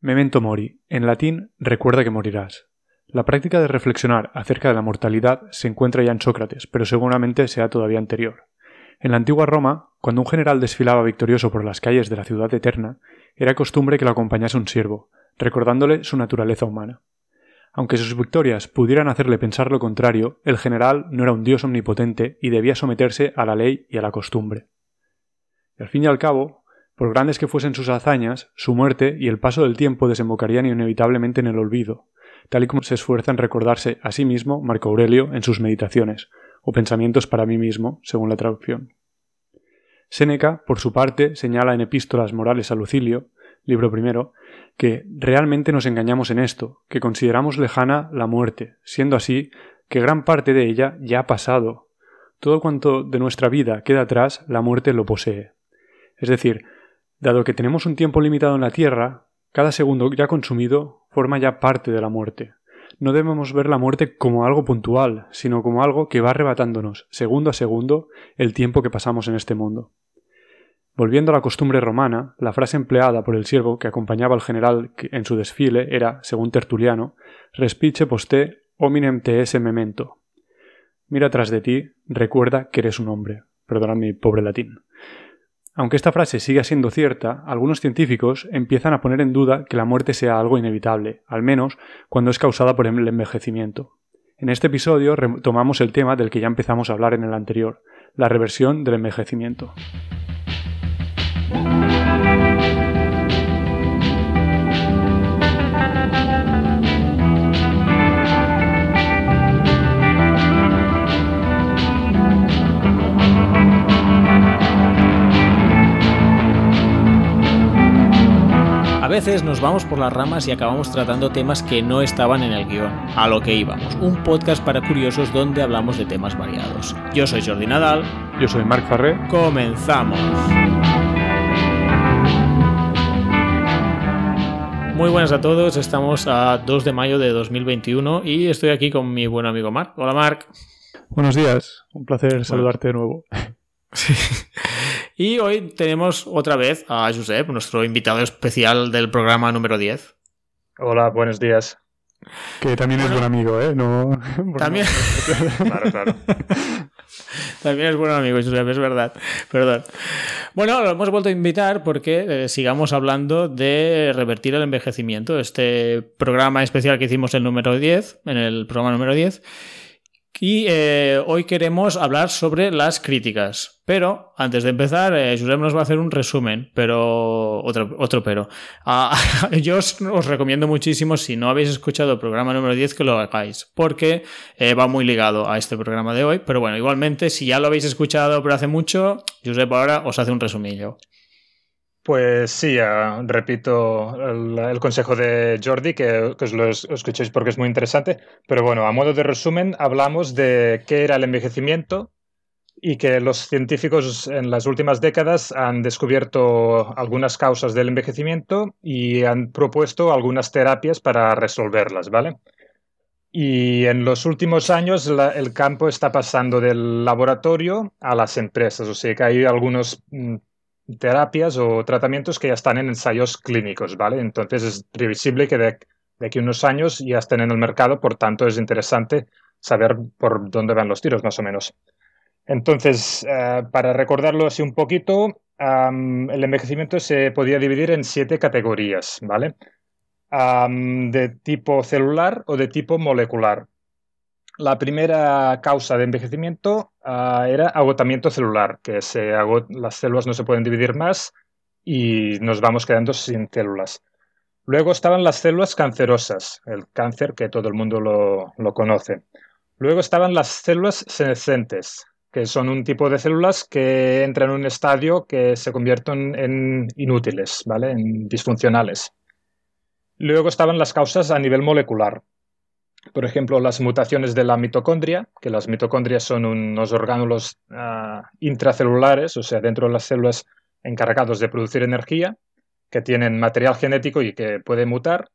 Memento mori, en latín, recuerda que morirás. La práctica de reflexionar acerca de la mortalidad se encuentra ya en Sócrates, pero seguramente sea todavía anterior. En la antigua Roma, cuando un general desfilaba victorioso por las calles de la ciudad eterna, era costumbre que lo acompañase un siervo, recordándole su naturaleza humana. Aunque sus victorias pudieran hacerle pensar lo contrario, el general no era un dios omnipotente y debía someterse a la ley y a la costumbre. Y al fin y al cabo, por grandes que fuesen sus hazañas, su muerte y el paso del tiempo desembocarían inevitablemente en el olvido, tal y como se esfuerza en recordarse a sí mismo Marco Aurelio en sus meditaciones, o pensamientos para mí mismo, según la traducción. Séneca, por su parte, señala en Epístolas Morales a Lucilio, libro primero, que realmente nos engañamos en esto, que consideramos lejana la muerte, siendo así que gran parte de ella ya ha pasado. Todo cuanto de nuestra vida queda atrás, la muerte lo posee. Es decir, Dado que tenemos un tiempo limitado en la Tierra, cada segundo ya consumido forma ya parte de la muerte. No debemos ver la muerte como algo puntual, sino como algo que va arrebatándonos, segundo a segundo, el tiempo que pasamos en este mundo. Volviendo a la costumbre romana, la frase empleada por el siervo que acompañaba al general en su desfile era, según Tertuliano, respice poste hominem te memento. Mira tras de ti, recuerda que eres un hombre. Perdonad mi pobre latín. Aunque esta frase siga siendo cierta, algunos científicos empiezan a poner en duda que la muerte sea algo inevitable, al menos cuando es causada por el envejecimiento. En este episodio retomamos el tema del que ya empezamos a hablar en el anterior, la reversión del envejecimiento. Veces nos vamos por las ramas y acabamos tratando temas que no estaban en el guion. A lo que íbamos, un podcast para curiosos donde hablamos de temas variados. Yo soy Jordi Nadal. Yo soy Marc Farré. Comenzamos. Muy buenas a todos, estamos a 2 de mayo de 2021 y estoy aquí con mi buen amigo Marc. Hola Marc. Buenos días, un placer saludarte de nuevo. Sí. Y hoy tenemos otra vez a Josep, nuestro invitado especial del programa número 10. Hola, buenos días. Que también es buen amigo, ¿eh? No... También. claro, claro. También es buen amigo, Josep, es verdad. Perdón. Bueno, lo hemos vuelto a invitar porque eh, sigamos hablando de revertir el envejecimiento. Este programa especial que hicimos el número 10, en el programa número 10. Y eh, hoy queremos hablar sobre las críticas. Pero antes de empezar, eh, Josep nos va a hacer un resumen, pero otro, otro pero. Ah, yo os, recomiendo muchísimo, si no habéis escuchado el programa número 10, que lo hagáis, porque eh, va muy ligado a este programa de hoy. Pero bueno, igualmente, si ya lo habéis escuchado pero hace mucho, Josep ahora os hace un resumillo. Pues sí, uh, repito el, consejo de Jordi, que, os lo escuchéis porque es muy interesante. Pero bueno, a modo de resumen, hablamos de qué era el envejecimiento y que los científicos en las últimas décadas han descubierto algunas causas del envejecimiento y han propuesto algunas terapias para resolverlas, ¿vale? Y en los últimos años el campo está pasando del laboratorio a las empresas, o sea que hay algunos terapias o tratamientos que ya están en ensayos clínicos, ¿vale? Entonces es previsible que de, aquí a unos años ya estén en el mercado, por tanto es interesante saber por dónde van los tiros, más o menos. Entonces, uh, para recordarlo así un poquito, el envejecimiento se podía dividir en siete categorías, ¿vale? De tipo celular o de tipo molecular. La primera causa de envejecimiento uh, era agotamiento celular, que se las células no se pueden dividir más y nos vamos quedando sin células. Luego estaban las células cancerosas, el cáncer que todo el mundo lo, lo conoce. Luego estaban las células senescentes, que son un tipo de células que entran en un estadio que se convierten en inútiles, ¿vale? en disfuncionales. Luego estaban las causas a nivel molecular, por ejemplo, las mutaciones de la mitocondria, que las mitocondrias son unos orgánulos uh, intracelulares, o sea, dentro de las células encargados de producir energía, que tienen material genético y que puede mutar.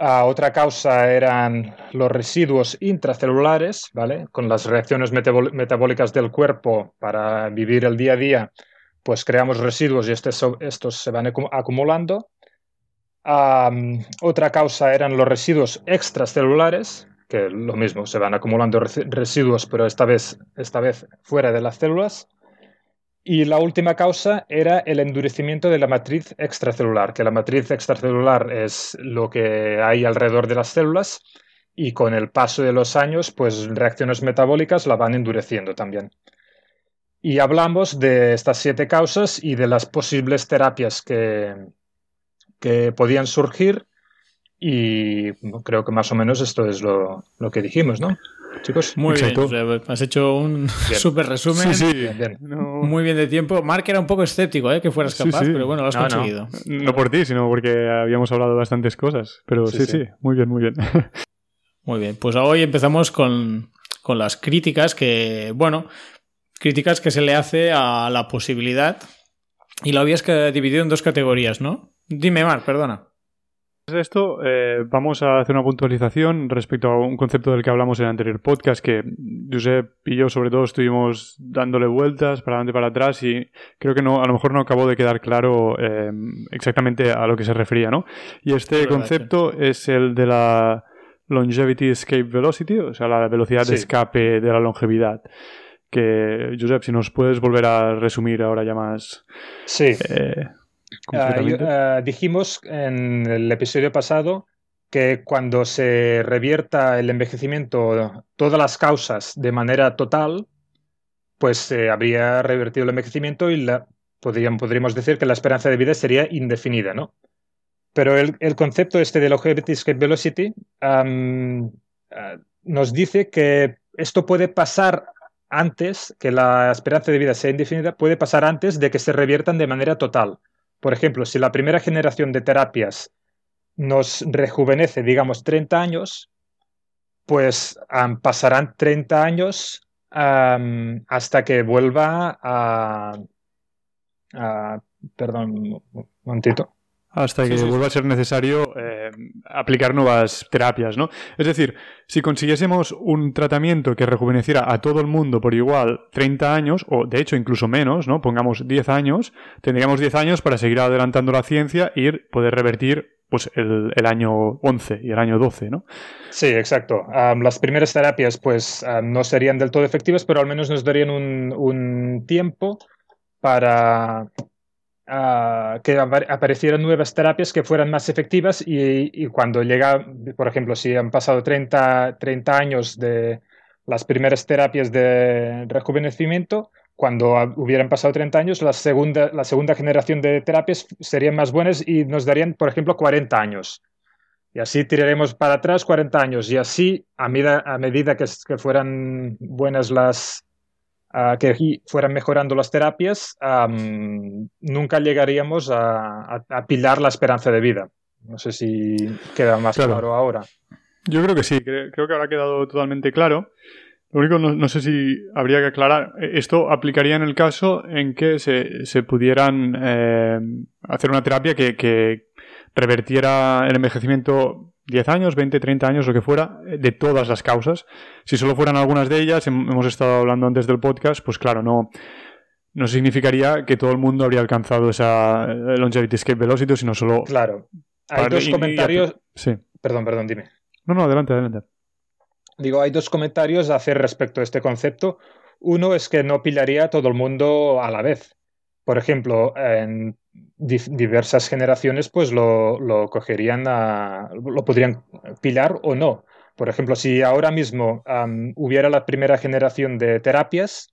Otra causa eran los residuos intracelulares, ¿vale? Con las reacciones metabólicas del cuerpo para vivir el día a día, pues creamos residuos y estos, estos se van acumulando. Otra causa eran los residuos extracelulares, que lo mismo, se van acumulando residuos, pero esta vez, esta vez fuera de las células. Y la última causa era el endurecimiento de la matriz extracelular, que la matriz extracelular es lo que hay alrededor de las células y con el paso de los años, pues reacciones metabólicas la van endureciendo también. Y hablamos de estas siete causas y de las posibles terapias que, que podían surgir y creo que más o menos esto es lo, lo que dijimos, ¿no? Chicos, muy bien. has hecho un súper resumen. Sí, sí. Muy bien de tiempo. Mark era un poco escéptico, ¿eh? que fueras capaz, pero bueno, lo has conseguido. No. por ti, sino porque habíamos hablado de bastantes cosas. Pero sí, sí, muy bien, muy bien. Muy bien, pues hoy empezamos con, con las críticas que, bueno, críticas que se le hace a la posibilidad. Y lo habías dividido en dos categorías, ¿no? Dime, Mark, perdona esto, eh, vamos a hacer una puntualización respecto a un concepto del que hablamos en el anterior podcast, que Josep y yo sobre todo estuvimos dándole vueltas para adelante y para atrás y creo que no, a lo mejor no acabó de quedar claro eh, exactamente a lo que se refería, ¿no? Y este concepto es el de la longevity escape velocity, o sea, la velocidad de escape de la longevidad que, Josep, si nos puedes volver a resumir ahora ya más. Sí. Eh, Ah, ah, dijimos en el episodio pasado que cuando se revierta el envejecimiento, todas las causas de manera total, pues se habría revertido el envejecimiento y podríamos decir que la esperanza de vida sería indefinida, ¿no? Pero el, concepto este de longevity escape velocity ah, nos dice que esto puede pasar antes, que la esperanza de vida sea indefinida, puede pasar antes de que se reviertan de manera total. Por ejemplo, si la primera generación de terapias nos rejuvenece, digamos, 30 años, pues pasarán 30 años hasta que vuelva a, perdón, un momentito hasta que vuelva a ser necesario eh, aplicar nuevas terapias, ¿no? Es decir, si consiguiésemos un tratamiento que rejuveneciera a todo el mundo por igual 30 años, o de hecho incluso menos, ¿no? Pongamos 10 años, tendríamos 10 años para seguir adelantando la ciencia y poder revertir pues el, año 11 y el año 12, ¿no? Sí, exacto. las primeras terapias pues no serían del todo efectivas, pero al menos nos darían un, un tiempo para que aparecieran nuevas terapias que fueran más efectivas y, cuando llega, por ejemplo, si han pasado 30, 30 años de las primeras terapias de rejuvenecimiento, cuando hubieran pasado 30 años, la segunda, la segunda generación de terapias serían más buenas y nos darían, por ejemplo, 40 años. Y así tiraremos para atrás 40 años. Y así, a medida, a medida que, que fueran buenas las, que fueran mejorando las terapias, nunca llegaríamos a, apilar la esperanza de vida. No sé si queda más claro, ahora. Yo creo que sí, creo, que ahora ha quedado totalmente claro. Lo único, no, sé si habría que aclarar, esto aplicaría en el caso en que se, pudieran eh, hacer una terapia que, que revertiera el envejecimiento 10 años, 20, 30 años, lo que fuera, eh, de todas las causas. Si solo fueran algunas de ellas, hemos estado hablando antes del podcast, pues claro, no, no significaría que todo el mundo habría alcanzado esa eh, longevity escape velocity, sino solo... Claro. Hay dos comentarios... sí. Perdón, perdón, dime. No, no, adelante, adelante. Digo, hay dos comentarios a hacer respecto a este concepto. Uno es que no pillaría a todo el mundo a la vez. Por ejemplo, en diversas generaciones pues lo, lo cogerían, a, lo podrían pilar o no. Por ejemplo, si ahora mismo hubiera la primera generación de terapias,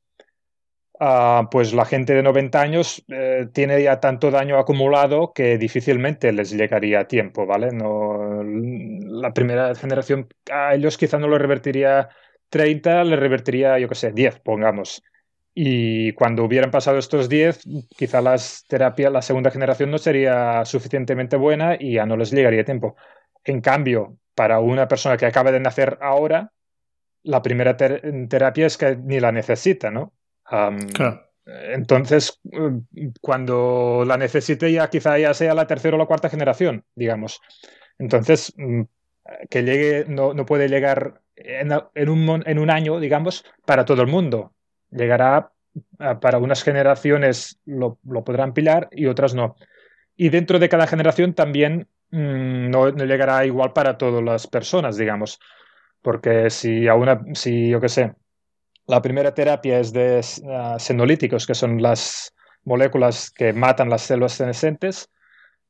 ah, pues la gente de 90 años eh, tiene ya tanto daño acumulado que difícilmente les llegaría a tiempo, ¿vale? No, la primera generación a ellos quizá no lo revertiría 30, le revertiría, yo qué sé, 10, pongamos. Y cuando hubieran pasado estos 10, quizá las terapias, la segunda generación no sería suficientemente buena y ya no les llegaría tiempo. En cambio, para una persona que acaba de nacer ahora, la primera terapia es que ni la necesita, ¿no? Entonces, cuando la necesite ya quizá ya sea la tercera o la cuarta generación, digamos. Entonces, mm, que llegue, no, no puede llegar en, en, un, en un año, digamos, para todo el mundo llegará para unas generaciones lo, podrán pilar y otras no. Y dentro de cada generación también mm, no, llegará igual para todas las personas, digamos. Porque si a una, si yo qué sé, la primera terapia es de uh, senolíticos, que son las moléculas que matan las células senescentes,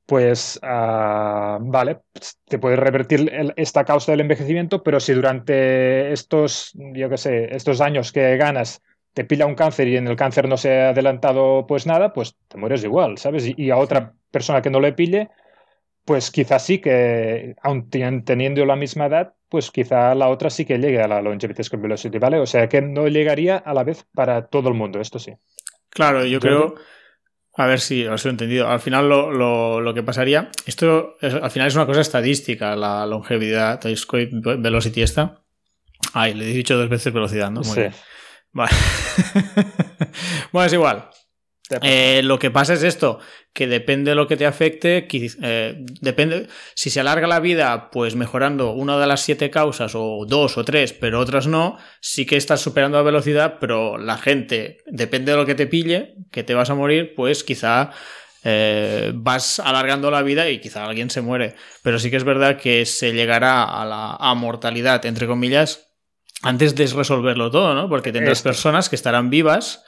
pues uh, vale, te puede revertir esta causa del envejecimiento, pero si durante estos, yo qué sé, estos años que ganas te pilla un cáncer y en el cáncer no se ha adelantado pues nada, pues te mueres igual, ¿sabes? Y, a otra persona que no le pille, pues quizás sí que, aun teniendo la misma edad, pues quizá la otra sí que llegue a la longevity score velocity, ¿vale? O sea que no llegaría a la vez para todo el mundo, esto sí. Claro, yo creo... A ver si lo he entendido. Al final lo, lo, que pasaría, esto al final es una cosa estadística, la longevidad, velocity esta. Ay, le he dicho dos veces velocidad, ¿no? Muy sí. Vale. bueno, es igual. Eh, lo que pasa es esto, que depende de lo que te afecte, eh, depende, si se alarga la vida, pues mejorando una de las siete causas, o dos o tres, pero otras no, sí que estás superando la velocidad, pero la gente, depende de lo que te pille, que te vas a morir, pues quizá eh, vas alargando la vida y quizá alguien se muere. Pero sí que es verdad que se llegará a la mortalidad, entre comillas, antes de resolverlo todo, ¿no? Porque tendrás personas que estarán vivas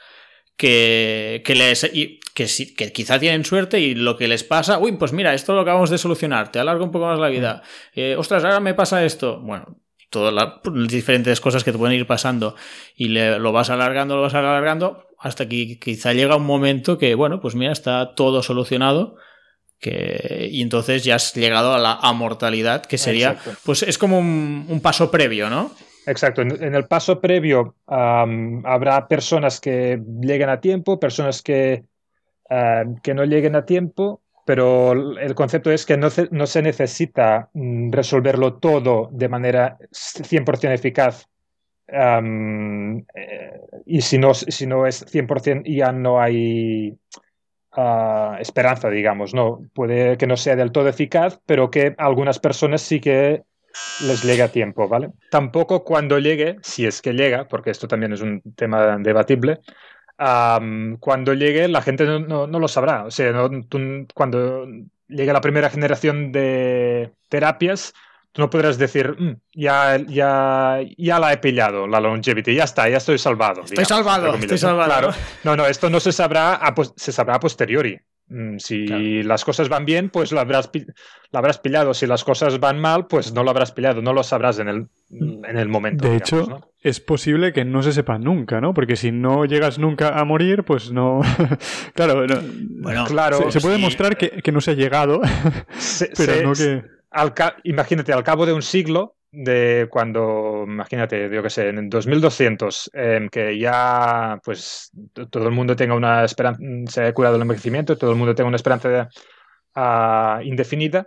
que, que, les, y, que, que, quizá tienen suerte y lo que les pasa, uy, pues mira, esto lo acabamos de solucionar, te alarga un poco más la vida. Mm. Eh, ostras, ahora me pasa esto. Bueno, todas las diferentes cosas que te pueden ir pasando y lo vas alargando, lo vas alargando, hasta que quizá llega un momento que, bueno, pues mira, está todo solucionado. Que, y entonces ya has llegado a la amortalidad, que sería, pues es como un, un paso previo, ¿no? Exacto. En, el paso previo habrá personas que lleguen a tiempo, personas que, que no lleguen a tiempo, pero el concepto es que no, no se necesita mm, resolverlo todo de manera 100% eficaz. Eh, y si no, si no es 100% ya no hay ah, esperanza, digamos. No, puede que no sea del todo eficaz, pero que algunas personas sí que les llegue a tiempo, ¿vale? Tampoco cuando llegue, si es que llega, porque esto también es un tema debatible, cuando llegue la gente no, lo sabrá. O sea, cuando llegue la primera generación de terapias, tú no podrás decir, mm, ya, ya, ya la he pillado, la longevity, ya está, ya estoy salvado. Estoy salvado, estoy salvado. No, no, esto no se sabrá, se sabrá a posteriori. Mm, si las cosas van bien, pues lo habrás, habrás pillado. Si las cosas van mal, pues no lo habrás pillado. No lo sabrás en el, mm. en el momento. De hecho, es posible que no se sepa nunca, ¿no? Porque si no llegas nunca a morir, pues no. claro, bueno, claro. Se, puede demostrar que, no se ha llegado, pero no que. imagínate, al cabo de un siglo, de cuando, imagínate, yo que sé, en 2200, en que ya pues todo el mundo tenga una esperanza, se haya curado el envejecimiento, todo el mundo tenga una esperanza uh, indefinida,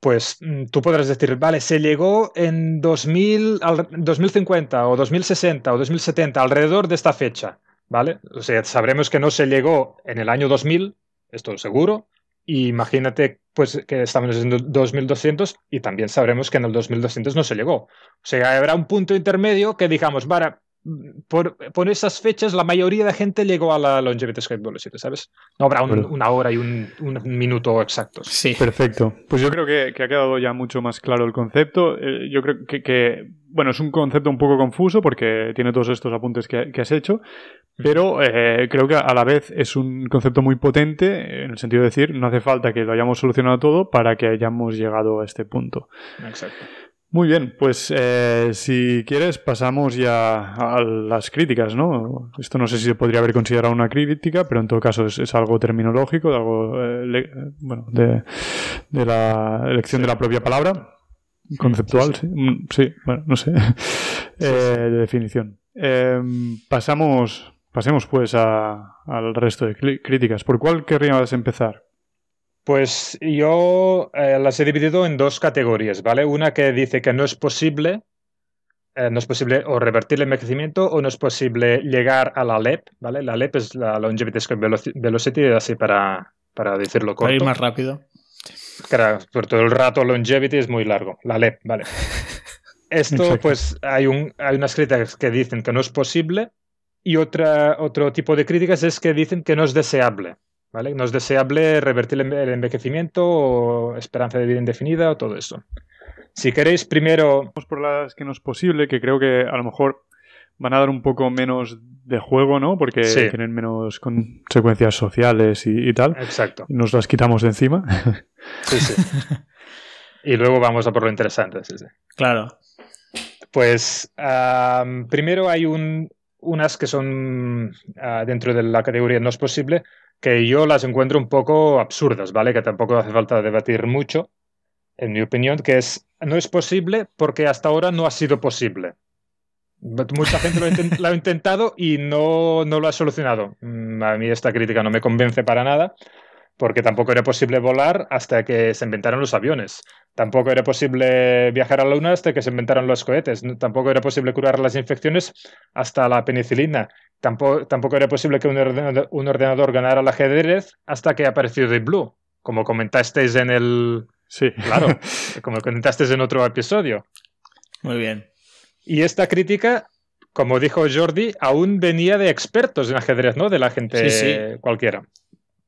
pues mm, tú podrás decir, vale, se llegó en 2000, 2050 o 2060 o 2070, alrededor de esta fecha, ¿vale? O sea, sabremos que no se llegó en el año 2000, esto seguro, y imagínate pues que estamos en 2200 y también sabremos que en el 2200 no se llegó. O sea, habrá un punto intermedio que digamos, para, por, por esas fechas la mayoría de gente llegó a la Longevity Skype Velocity, ¿sabes? No habrá una hora y un, minuto exactos. Sí. Perfecto. Pues yo creo que, ha quedado ya mucho más claro el concepto. Eh, yo creo que, bueno, es un concepto un poco confuso porque tiene todos estos apuntes que, has hecho, pero eh, creo que a la vez es un concepto muy potente en el sentido de decir, no hace falta que lo hayamos solucionado todo para que hayamos llegado a este punto. Exacto. Muy bien, pues eh, si quieres pasamos ya a las críticas, ¿no? Esto no sé si se podría haber considerado una crítica, pero en todo caso es, algo terminológico, de algo, eh, bueno, de, la elección de la propia palabra, conceptual, sí, mm, sí, bueno, no sé, eh, de definición. Em, pasamos, pasemos pues al resto de críticas. ¿Por cuál querrías empezar? Pues yo eh, las he dividido en dos categorías, ¿vale? Una que dice que no es posible, eh, no es posible o revertir el envejecimiento o no es posible llegar a la LEP, ¿vale? La LEP es la Longevity Velocity, así para, para decirlo corto. Para ir más rápido. Claro, por todo el rato longevity es muy largo, la LEP, ¿vale? Esto, pues, hay, un, hay unas críticas que dicen que no es posible y otra, otro tipo de críticas es que dicen que no es deseable. ¿vale? No es deseable revertir el envejecimiento o esperanza de vida indefinida o todo eso. Si queréis primero... Vamos por las que no es posible, que creo que a lo mejor van a dar un poco menos de juego, ¿no? Porque tienen menos consecuencias sociales y, tal. Exacto. Nos las quitamos de encima. Sí, sí. y luego vamos a por lo interesante, sí, sí. Claro. Pues primero hay unas que son ah, dentro de la categoría no es posible, que yo las encuentro un poco absurdas, ¿vale? Que tampoco hace falta debatir mucho, en mi opinión, que es no es posible porque hasta ahora no ha sido posible. Mucha gente lo ha, intentado y no, no, lo ha solucionado. Mm, a mí esta crítica no me convence para nada, porque tampoco era posible volar hasta que se inventaron los aviones. Tampoco era posible viajar a la Luna hasta que se inventaron los cohetes. Tampoco era posible curar las infecciones hasta la penicilina. Tampoco, tampoco era posible que un ordenador, un ordenador ganara el ajedrez hasta que apareció Deep Blue, como comentasteis en el... Sí. Claro, como comentasteis en otro episodio. Muy bien. Y esta crítica, como dijo Jordi, aún venía de expertos en ajedrez, ¿no? De la gente cualquiera.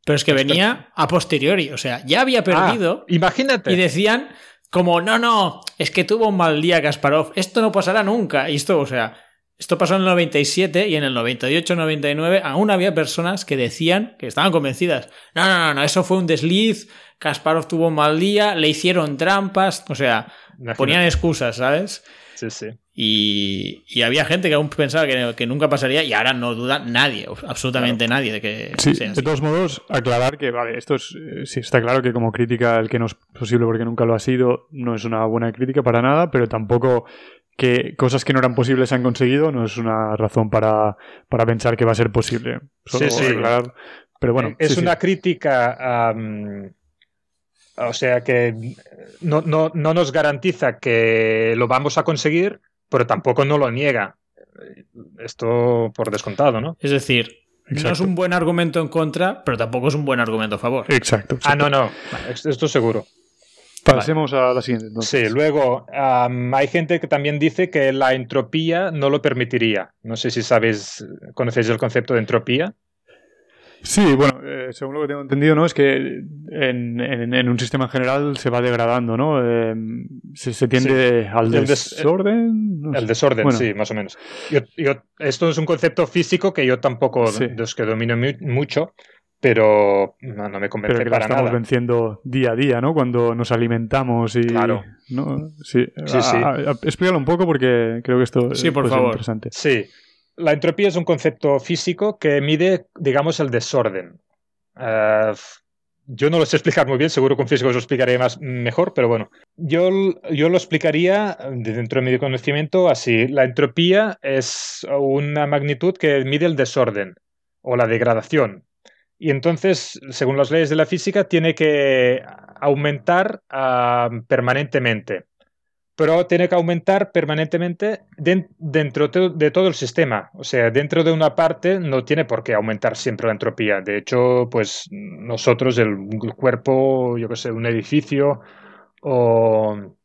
Pero es que venía a posteriori, o sea, ya había perdido. Ah, imagínate. Y decían como, no, no, es que tuvo un mal día Kasparov, esto no pasará nunca. Y esto, o sea, esto pasó en el 97 y en el 98-99 aún había personas que decían, que estaban convencidas, no, no, no, no, eso fue un desliz, Kasparov tuvo un mal día, le hicieron trampas, o sea, ponían excusas, ¿sabes? Sí, sí. Y, había gente que aún pensaba que, nunca pasaría y ahora no duda nadie, absolutamente nadie de que sí, De todos modos, aclarar que, vale, esto es, eh, sí está claro que como crítica el que no es posible porque nunca lo ha sido, no es una buena crítica para nada, pero tampoco que cosas que no eran posibles se han conseguido no es una razón para, pensar que va a ser posible. sí, sí. pero bueno. Es una crítica... o sea que no, no, no, nos garantiza que lo vamos a conseguir, pero tampoco no lo niega. Esto por descontado, ¿no? Es decir, no es un buen argumento en contra, pero tampoco es un buen argumento a favor. Exacto. Ah, no, no. Esto seguro. Pasemos a la siguiente. Sí, luego hay gente que también dice que la entropía no lo permitiría. No sé si sabéis, conocéis el concepto de entropía. Sí, bueno, eh, según lo que tengo entendido, ¿no? Es que en, un sistema general se va degradando, ¿no? Eh, se, tiende al desorden. el desorden, sí, más o menos. esto es un concepto físico que yo tampoco los que domino mucho, pero no, me convence pero que para estamos venciendo día a día, ¿no? Cuando nos alimentamos y... Claro. ¿no? Sí, sí, sí. explícalo un poco porque creo que esto sí, por favor. interesante. Sí, la entropía es un concepto físico que mide, digamos, el desorden. Eh, yo no lo sé explicar muy bien, seguro que un físico os lo explicaría más, mejor, pero bueno, yo, yo lo explicaría dentro de mi conocimiento así. La entropía es una magnitud que mide el desorden o la degradación. Y entonces, según las leyes de la física, tiene que aumentar ah, permanentemente pero tiene que aumentar permanentemente dentro de todo el sistema. O sea, dentro de una parte no tiene por qué aumentar siempre la entropía. De hecho, pues nosotros, el, cuerpo, yo qué sé, un edificio o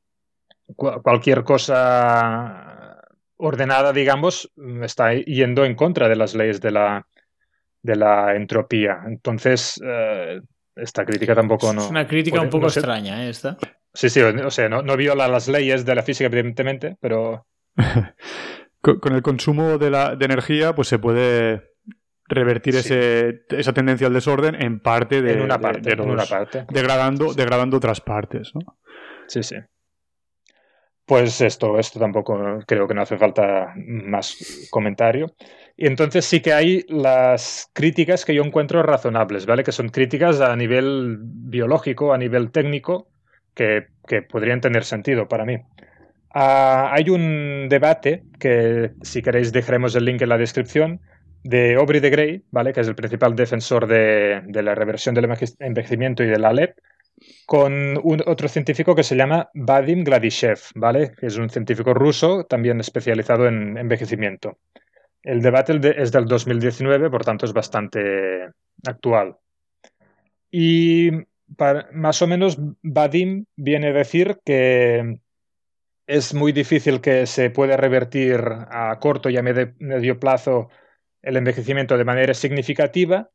cualquier cosa ordenada, digamos, está yendo en contra de las leyes de la, de la entropía. Entonces, eh, esta crítica tampoco no... Es una crítica un poco extraña, ¿eh? Esta. Sí, sí, o sea, no, viola las leyes de la física, evidentemente, pero. con, el consumo de, la, de energía, pues se puede revertir ese, esa tendencia al desorden en parte de. En una parte, en una parte. Degradando, degradando otras partes, ¿no? Sí, sí. Pues esto, esto tampoco creo que no hace falta más comentario. Y entonces sí que hay las críticas que yo encuentro razonables, ¿vale? Que son críticas a nivel biológico, a nivel técnico, que, podrían tener sentido para mí. Ah, hay un debate que, si queréis, dejaremos el link en la descripción de Aubrey de Grey, ¿vale? que es el principal defensor de, la reversión del envejecimiento y de la LEP, con otro científico que se llama Vadim Gladishev, ¿vale? que es un científico ruso también especializado en envejecimiento. El debate es del 2019, por tanto es bastante actual. Y más o menos Vadim viene a decir que es muy difícil que se pueda revertir a corto y a medio plazo el envejecimiento de manera significativa,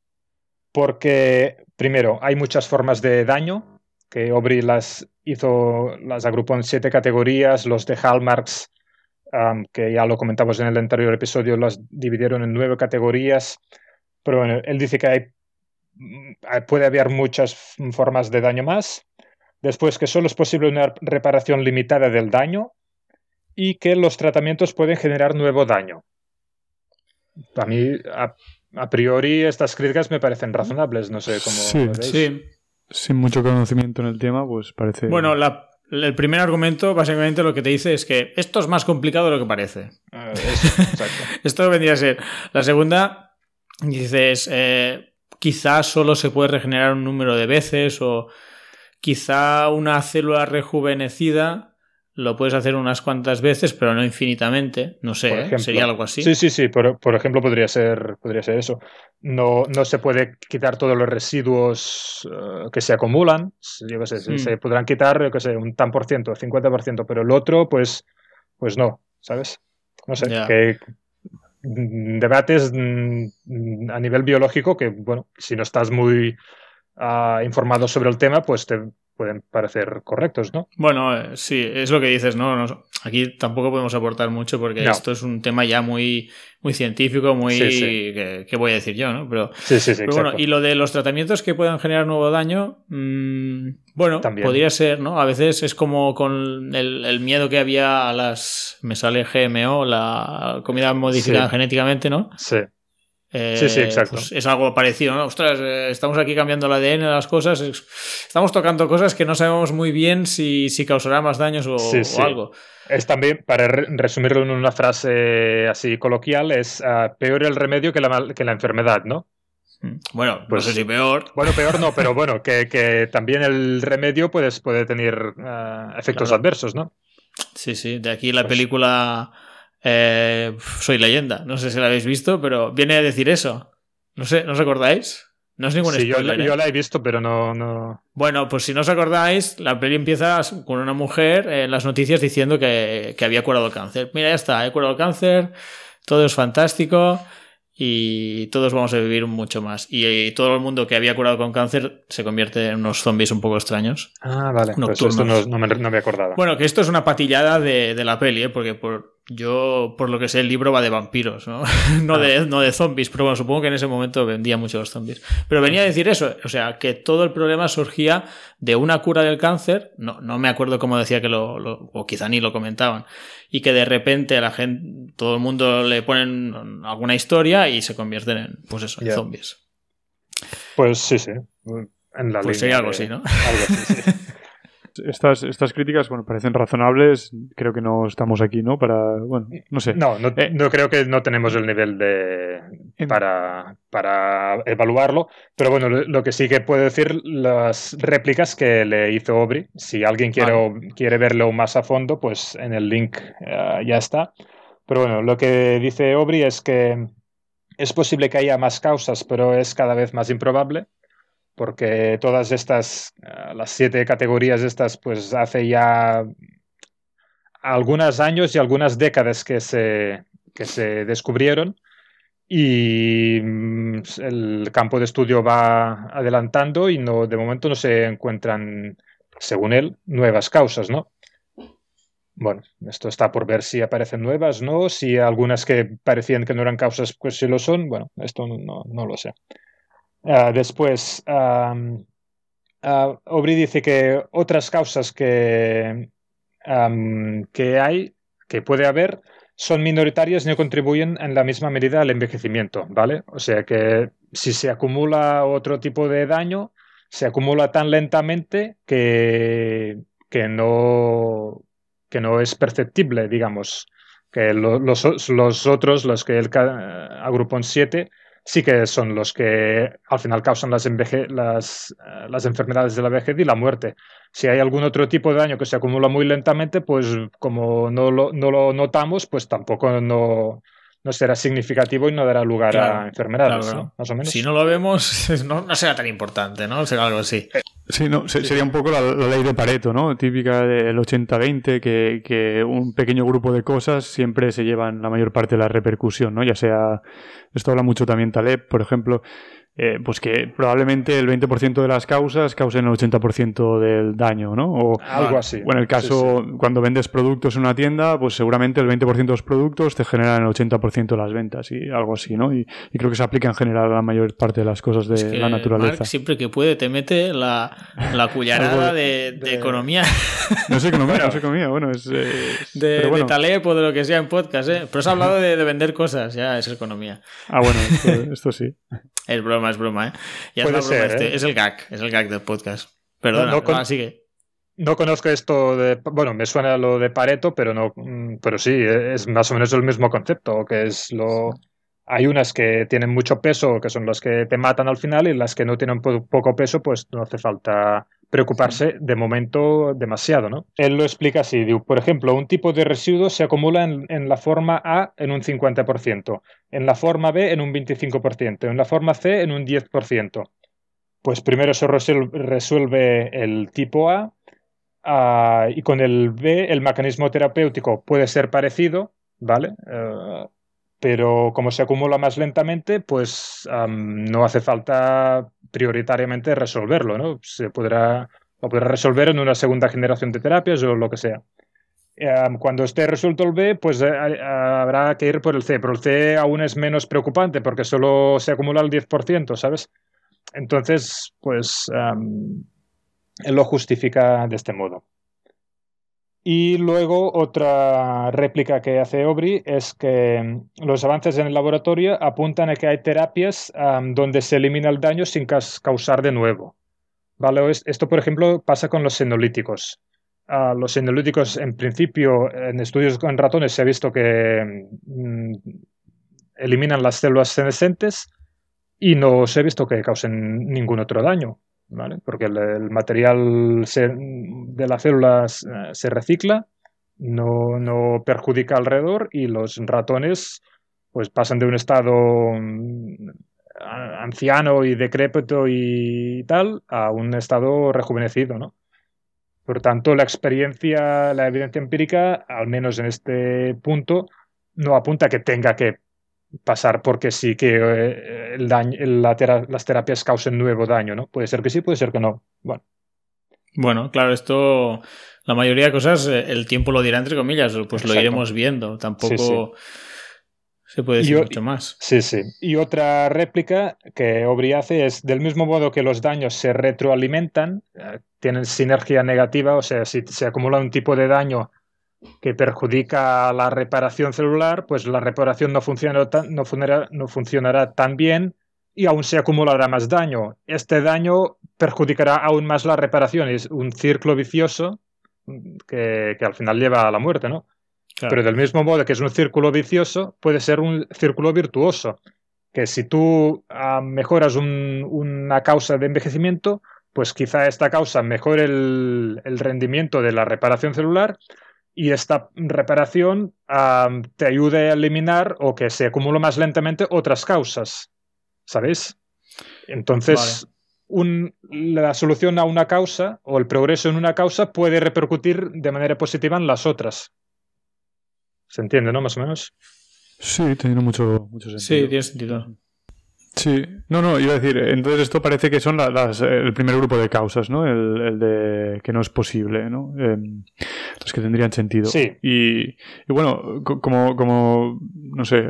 porque, primero, hay muchas formas de daño, que Aubrey las hizo, las agrupó en siete categorías, los de Hallmarks, que ya lo comentamos en el anterior episodio, las dividieron en nueve categorías, pero bueno, él dice que hay, puede haber muchas formas de daño más, después que solo es posible una reparación limitada del daño y que los tratamientos pueden generar nuevo daño. A mí, a priori estas críticas me parecen razonables, no sé cómo. Sí, sí. Sin mucho conocimiento en el tema, pues parece. Bueno, el primer argumento básicamente lo que te dice es que esto es más complicado de lo que parece. Ah, exacto. esto vendría a ser. La segunda, dices, eh, quizás solo se puede regenerar un número de veces o quizá una célula rejuvenecida lo puedes hacer unas cuantas veces, pero no infinitamente. No sé, ¿eh? sería algo así. Sí, sí, sí. Por, por, ejemplo, podría ser, podría ser eso. No, no se puede quitar todos los residuos eh, que se acumulan. Yo qué sé, se hmm. podrán quitar, yo qué sé, un tan por ciento, 50%, pero el otro, pues, pues no, ¿sabes? No sé, que debates mm, a nivel biológico que, bueno, si no estás muy ah, informado sobre el tema, pues te pueden parecer correctos, ¿no? Bueno, eh, sí, es lo que dices, ¿no? Aquí tampoco podemos aportar mucho porque esto es un tema ya muy, muy científico, muy... Que, voy a decir yo, ¿no? Pero, sí, sí, sí, bueno, y lo de los tratamientos que puedan generar nuevo daño, mm, bueno, podría ser, ¿no? A veces es como con el, miedo que había a las... Me sale GMO, la comida modificada genéticamente, ¿no? Sí sí, sí, eh, exacto. Pues es algo parecido, ¿no? Ostras, eh, estamos aquí cambiando el ADN de las cosas, estamos tocando cosas que no sabemos muy bien si, si causará más daños o, algo. Es también, para resumirlo en una frase así coloquial, es ah, peor el remedio que la, que la enfermedad, ¿no? Bueno, pues, no sé si peor. Bueno, peor no, pero bueno, que, también el remedio puede, puede tener ah, efectos adversos, ¿no? Sí, sí, de aquí la pues película eh, soy leyenda. No sé si la habéis visto, pero viene a decir eso. No sé, ¿no os acordáis? No es ningún sí, spoiler. Yo, la, ¿eh? he visto, pero no, no. Bueno, pues si no os acordáis, la peli empieza con una mujer en las noticias diciendo que, que había curado el cáncer. Mira, ya está, he curado el cáncer, todo es fantástico y todos vamos a vivir mucho más. Y, todo el mundo que había curado con cáncer se convierte en unos zombies un poco extraños. Ah, vale. Pues esto no, me, no, me, acordaba. Bueno, que esto es una patillada de, de la peli, ¿eh? porque por, yo, por lo que sé, el libro va de vampiros, ¿no? no, ah. de, no de zombies, pero bueno, supongo que en ese momento vendía mucho los zombies. Pero venía a decir eso, o sea, que todo el problema surgía de una cura del cáncer, no, no me acuerdo cómo decía que lo, lo o quizá ni lo comentaban, y que de repente a la gente, todo el mundo le ponen alguna historia y se convierten en, pues eso, en zombies. Pues sí, sí. En la pues sería algo así, ¿no? Estas, estas críticas, bueno, parecen razonables. Creo que no estamos aquí, ¿no? Para, bueno, no sé. No, no, eh, no creo que no tenemos el nivel de para, para evaluarlo. Pero bueno, lo, que sí que puedo decir, las réplicas que le hizo Aubrey. Si alguien quiere, quiere verlo más a fondo, pues en el link eh, ya está. Pero bueno, lo que dice Aubrey es que es posible que haya más causas, pero es cada vez más improbable porque todas estas, eh, las siete categorías estas, pues hace ya algunos años y algunas décadas que se, que se descubrieron y mm, el campo de estudio va adelantando y no, de momento no se encuentran, según él, nuevas causas, ¿no? Bueno, esto está por ver si aparecen nuevas, ¿no? Si algunas que parecían que no eran causas, pues sí lo son. Bueno, esto no, no lo sé. Ah, después, uh, dice que otras causas que, que hay, que puede haber, son minoritarias y no contribuyen en la misma medida al envejecimiento, ¿vale? O sea que si se acumula otro tipo de daño, se acumula tan lentamente que, que, no, que no es perceptible, digamos. Que los, los, otros, los que él agrupó en siete, sí que son los que al final causan las, las, eh, las, enfermedades de la vejez y la muerte. Si hay algún otro tipo de daño que se acumula muy lentamente, pues como no lo, no lo notamos, pues tampoco no, no será significativo y no dará lugar a enfermedades, más o menos. Si no lo vemos, no, será tan importante, ¿no? Será algo así. Sí, no, sería un poco la, ley de Pareto, ¿no? Típica del 80-20, que, que, un pequeño grupo de cosas siempre se llevan la mayor parte de la repercusión, ¿no? Ya sea, esto habla mucho también Taleb, por ejemplo, eh, pues que probablemente el 20% de las causas causen el 80% del daño, ¿no? O, Algo así. O en el caso, cuando vendes productos en una tienda, pues seguramente el 20% de los productos te generan el 80% de las ventas y algo así, ¿no? Y, creo que se aplica en general a la mayor parte de las cosas de la naturaleza. siempre que puede te mete la, la cullarada de, economía. No es economía, no es economía, bueno, es... de, bueno. Taleb o de lo que sea en podcast, ¿eh? Pero has hablado de, vender cosas, ya es economía. Ah, bueno, esto sí. Es broma, es broma, ¿eh? Ya es, broma este. ¿eh? es el gag, es el gag del podcast. Perdona, no, no, sigue. No conozco esto de. Bueno, me suena lo de Pareto, pero no. Mm, pero sí, es más o menos el mismo concepto, que es lo. Hay unas que tienen mucho peso, que son las que te matan al final, y las que no tienen poco peso, pues no hace falta preocuparse de momento demasiado, ¿no? Él lo explica así, por ejemplo, un tipo de residuo se acumula en, la forma A en un 50%, en la forma B en un 25%, en la forma C en un 10%. Pues primero se resuelve el tipo A ah, y con el B el mecanismo terapéutico puede ser parecido, ¿vale? Eh, pero como se acumula más lentamente, pues no hace falta prioritariamente resolverlo, ¿no? Se podrá, lo podrá resolver en una segunda generación de terapias o lo que sea. cuando esté resuelto el B, pues eh, habrá que ir por el C, pero el C aún es menos preocupante porque solo se acumula el 10%, ¿sabes? Entonces, pues lo justifica de este modo. Y luego otra réplica que hace Aubrey es que mm, los avances en el laboratorio apuntan a que hay terapias donde se elimina el daño sin causar de nuevo. ¿Vale? Esto, por ejemplo, pasa con los senolíticos. Ah, los senolíticos, en principio, en estudios con ratones se ha visto que mm, eliminan las células senescentes y no se ha visto que causen ningún otro daño. Porque el, material de las células eh, se recicla, no, perjudica alrededor y los ratones pues pasan de un estado mm, anciano y decrépito y tal a un estado rejuvenecido, ¿no? Por tanto, la experiencia, la evidencia empírica, al menos en este punto, no apunta a que tenga que pasar porque sí que eh, el daño, las terapias causen nuevo daño, ¿no? Puede ser que sí, puede ser que no. Bueno. Bueno, claro, esto, la mayoría de cosas, eh, el tiempo lo dirá entre comillas, pues lo iremos viendo. Tampoco se puede decir mucho más. Sí, sí. Y otra réplica que Aubrey hace es, del mismo modo que los daños se retroalimentan, eh, tienen sinergia negativa, o sea, si se acumula un tipo de daño que perjudica la reparación celular, pues la reparación no, no, no funcionará tan bien y aún se acumulará más daño. Este daño perjudicará aún más la reparación. Es un círculo vicioso que, al final lleva a la muerte, ¿no? Pero del mismo modo que es un círculo vicioso, puede ser un círculo virtuoso. Que si tú ah, mejoras una causa de envejecimiento, pues quizá esta causa mejore el rendimiento de la reparación celular y esta reparación te ayude a eliminar o que se acumule más lentamente otras causas. ¿Sabéis? Entonces, la solución a una causa o el progreso en una causa puede repercutir de manera positiva en las otras. ¿Se entiende, no? Más o menos. Sí, tiene mucho, mucho sentido. Sí, tiene sentido. Sí, no, no, iba a decir, entonces esto parece que son las, el primer grupo de causas, ¿no? El, de que no es posible, ¿no? Em, los que tendrían sentido. Sí. Y, bueno, como, como, no sé,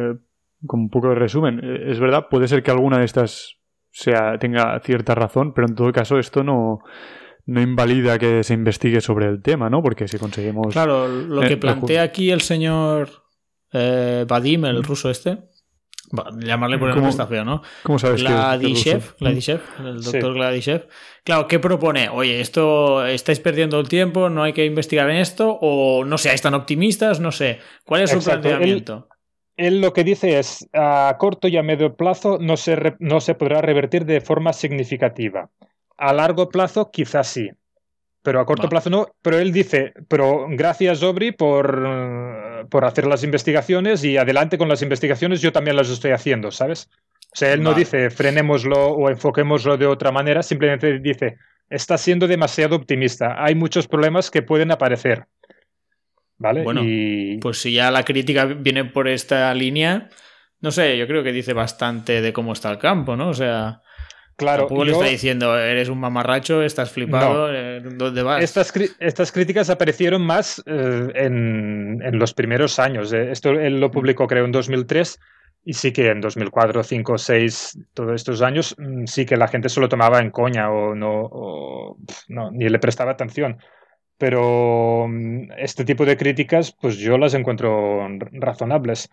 como un poco de resumen, eh, es verdad, puede ser que alguna de estas sea, tenga cierta razón, pero en todo caso esto no, no invalida que se investigue sobre el tema, ¿no? Porque si conseguimos... Claro, lo que plantea aquí el señor eh, Vadim, el ruso este, llamarle por el nombre está feo, ¿no? ¿Cómo sabes Gladyshev, Gladyshev, el doctor sí. Gladyshev. Claro, ¿qué propone? Oye, esto estáis perdiendo el tiempo, no hay que investigar en esto, o no seáis tan optimistas, no sé. ¿Cuál es su planteamiento? Él, lo que dice es, a corto y a medio plazo no se, no se podrá revertir de forma significativa. A largo plazo quizás sí, pero a corto plazo no. Pero él dice, pero gracias, Obri, por, por hacer las investigaciones y adelante con las investigaciones, yo también las estoy haciendo, ¿sabes? O sea, él no dice frenémoslo o enfoquémoslo de otra manera, simplemente dice, está siendo demasiado optimista, hay muchos problemas que pueden aparecer. ¿Vale? Bueno, pues si ya la crítica viene por esta línea, no sé, yo creo que dice bastante de cómo está el campo, ¿no? O sea, Claro, Tampoco le yo- está diciendo, eres un mamarracho, estás flipado, eh, ¿dónde vas? Estas, estas críticas aparecieron más eh, en, en los primeros años. eh. Esto él lo publicó creo en 2003 y sí que en 2004, 5, 6, todos estos años, mm, sí que la gente se lo tomaba en coña o no, o, pf, no, ni le prestaba atención. Pero mm, este tipo de críticas, pues yo las encuentro razonables.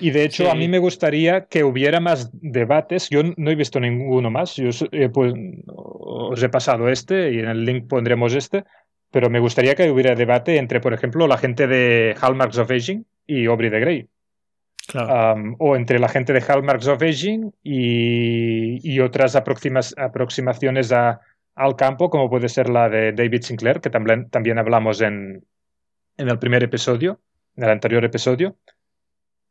Y de hecho, Sí. a mí me gustaría que hubiera más debates. Yo no he visto ninguno más. Yo eh, pues, os he pasado este y en el link pondremos este. Pero me gustaría que hubiera debate entre, por ejemplo, la gente de Hallmarks of Aging y Aubrey de Grey. Claro. Um, o entre la gente de Hallmarks of Aging y, y otras aproximas- aproximaciones a- al campo, como puede ser la de David Sinclair, que también, también hablamos en, en el primer episodio, en el anterior episodio,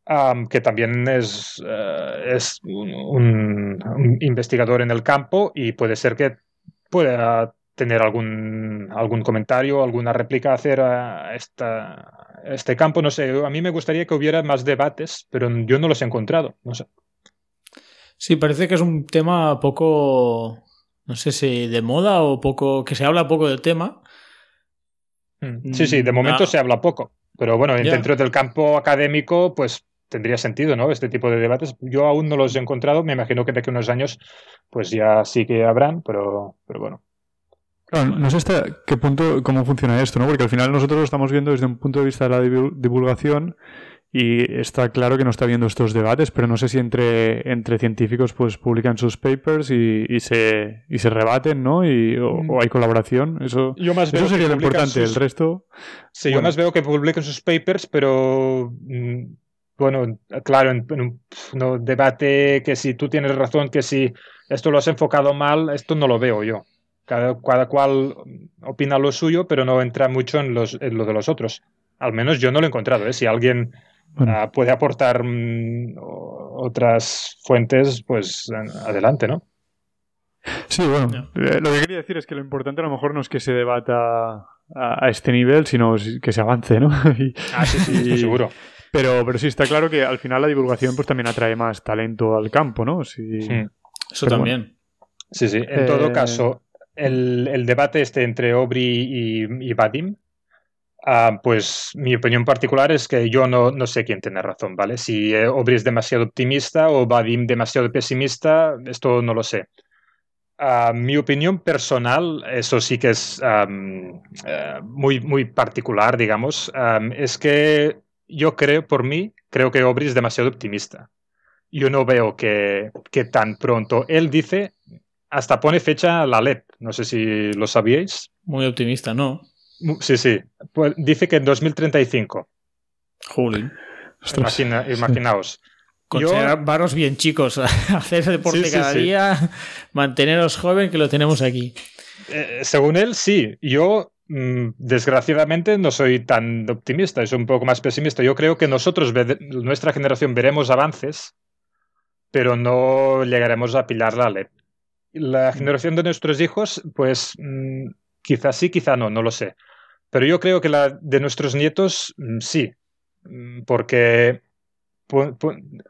um, que también es, eh, es un, un- un investigador en el campo y puede ser que pueda tener algún, algún comentario, alguna réplica a hacer a esta, a este campo. No sé, a mí me gustaría que hubiera más debates, pero yo no los he encontrado. No sé. Sí, parece que es un tema poco, no sé si de moda o poco, que se habla poco del tema. Sí, sí, de Mm, momento ah. se habla poco, pero bueno, dentro del campo académico, pues tendría sentido, ¿no? Este tipo de debates. Yo aún no los he encontrado, me imagino que de aquí a unos años, pues ya sí que habrán, pero, pero bueno. Claro, no sé hasta qué punto, cómo funciona esto, ¿no? Porque al final nosotros lo estamos viendo desde un punto de vista de la divu- divulgación y está claro que no está viendo estos debates, pero no sé si entre, entre científicos pues publican sus papers y, y se, y se rebaten, ¿no? Y, o, o hay colaboración. Eso, Yo más eso sería lo importante. sus- El resto... Sí, yo más veo que publican sus papers, pero mm, bueno, claro, en, en un no, debate que si tú tienes razón, que si esto lo has enfocado mal, esto no lo veo yo. Cada, cada cual opina lo suyo, pero no entra mucho en, los, en lo de los otros. Al menos yo no lo he encontrado. ¿eh? Si alguien Bueno. ah, puede aportar mm, otras fuentes, pues adelante, ¿no? Sí, bueno, eh, lo que quería decir es que lo importante a lo mejor no es que se debata a, a este nivel, sino si- que se avance, ¿no? Y- Ah, sí, sí, estoy Y- seguro. Pero, pero sí está claro que al final la divulgación pues también atrae más talento al campo, ¿no? Si- Sí. Eso Pero también. Sí, sí. En Eh, todo caso, el, el debate este entre Aubrey y, y Vadim, ah, pues mi opinión particular es que yo no, no sé quién tiene razón, ¿vale? Si eh, Aubrey es demasiado optimista o Vadim demasiado pesimista, esto no lo sé. Ah, mi opinión personal, eso sí que es eh, muy, muy particular, digamos, am, es que yo creo, por mí, creo que Aubrey es demasiado optimista. Yo no veo que, que tan pronto. Él dice, hasta pone fecha a la LEP, no sé si lo sabíais. Muy optimista, ¿no? Sí, sí. Pues dice que en 2035. Juli. Imagina- imaginaos. Yo- Consideraros bien chicos, hacer deporte Sí, sí, cada sí. día, manteneros joven, que lo tenemos aquí. Eh, según él, sí. Yo, desgraciadamente, no soy tan optimista, soy un poco más pesimista. Yo creo que nosotros, nuestra generación, veremos avances, pero no llegaremos a pilar la LEP. La generación de nuestros hijos, pues mm, quizás sí, quizá no, no lo sé. Pero yo creo que la de nuestros nietos, mm, sí. Mm, Porque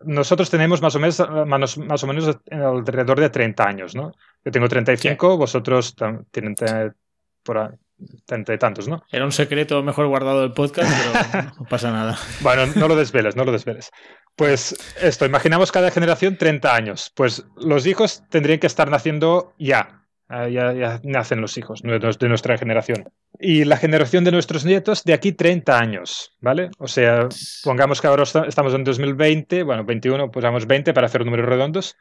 nosotros tenemos más o menos, más o menos alrededor de 30 años, ¿no? Yo tengo 35, vosotros tienen por ahí, 30 y tantos, ¿no? Era un secreto mejor guardado del podcast, pero no pasa nada. Bueno, no lo desveles, no lo desveles. Pues esto, imaginamos cada generación 30 años. Pues los hijos tendrían que estar naciendo ya. Ah, ya, ya nacen los hijos de nuestra generación. Y la generación de nuestros nietos de aquí 30 años, ¿vale? O sea, pongamos que ahora esta- estamos en 2020, bueno, 21, pusamos 20 para hacer números redondos.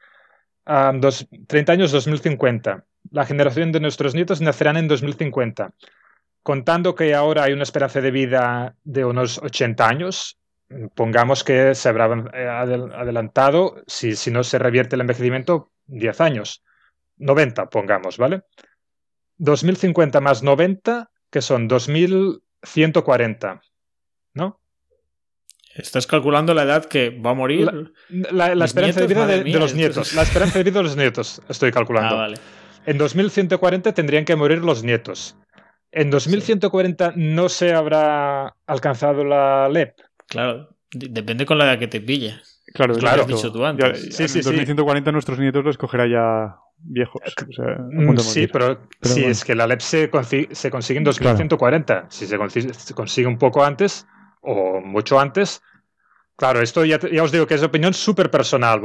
Ah, dos- 30 años, 2050. La generación de nuestros nietos nacerán en 2050. Contando que ahora hay una esperanza de vida de unos 80 años, pongamos que se habrá eh, adel- adelantado, si no se revierte el envejecimiento, 10 años. 90, pongamos, ¿vale? 2050 más 90, que son 2140, ¿no? Estás calculando la edad que va a morir. La, esperanza de vida de, los nietos. es- La esperanza de vida de los nietos, estoy calculando. Ah, vale. En 2140 tendrían que morir los nietos. En 2140 no se habrá alcanzado la LEP. Claro, depende con la edad que te pille. Claro, Claro. exacto. Has dicho tú antes. Ya- Sí, en sí, sí. 2140 nuestros nietos los cogerá ya viejos. O sea, a Mm, Sí, pero, Pero sí, bueno. es que la LEP se, consi- se consigue en 2140. Si se consigue, se consigue un poco antes o mucho antes. Claro, esto ya, ya os digo que es opinión súper personal.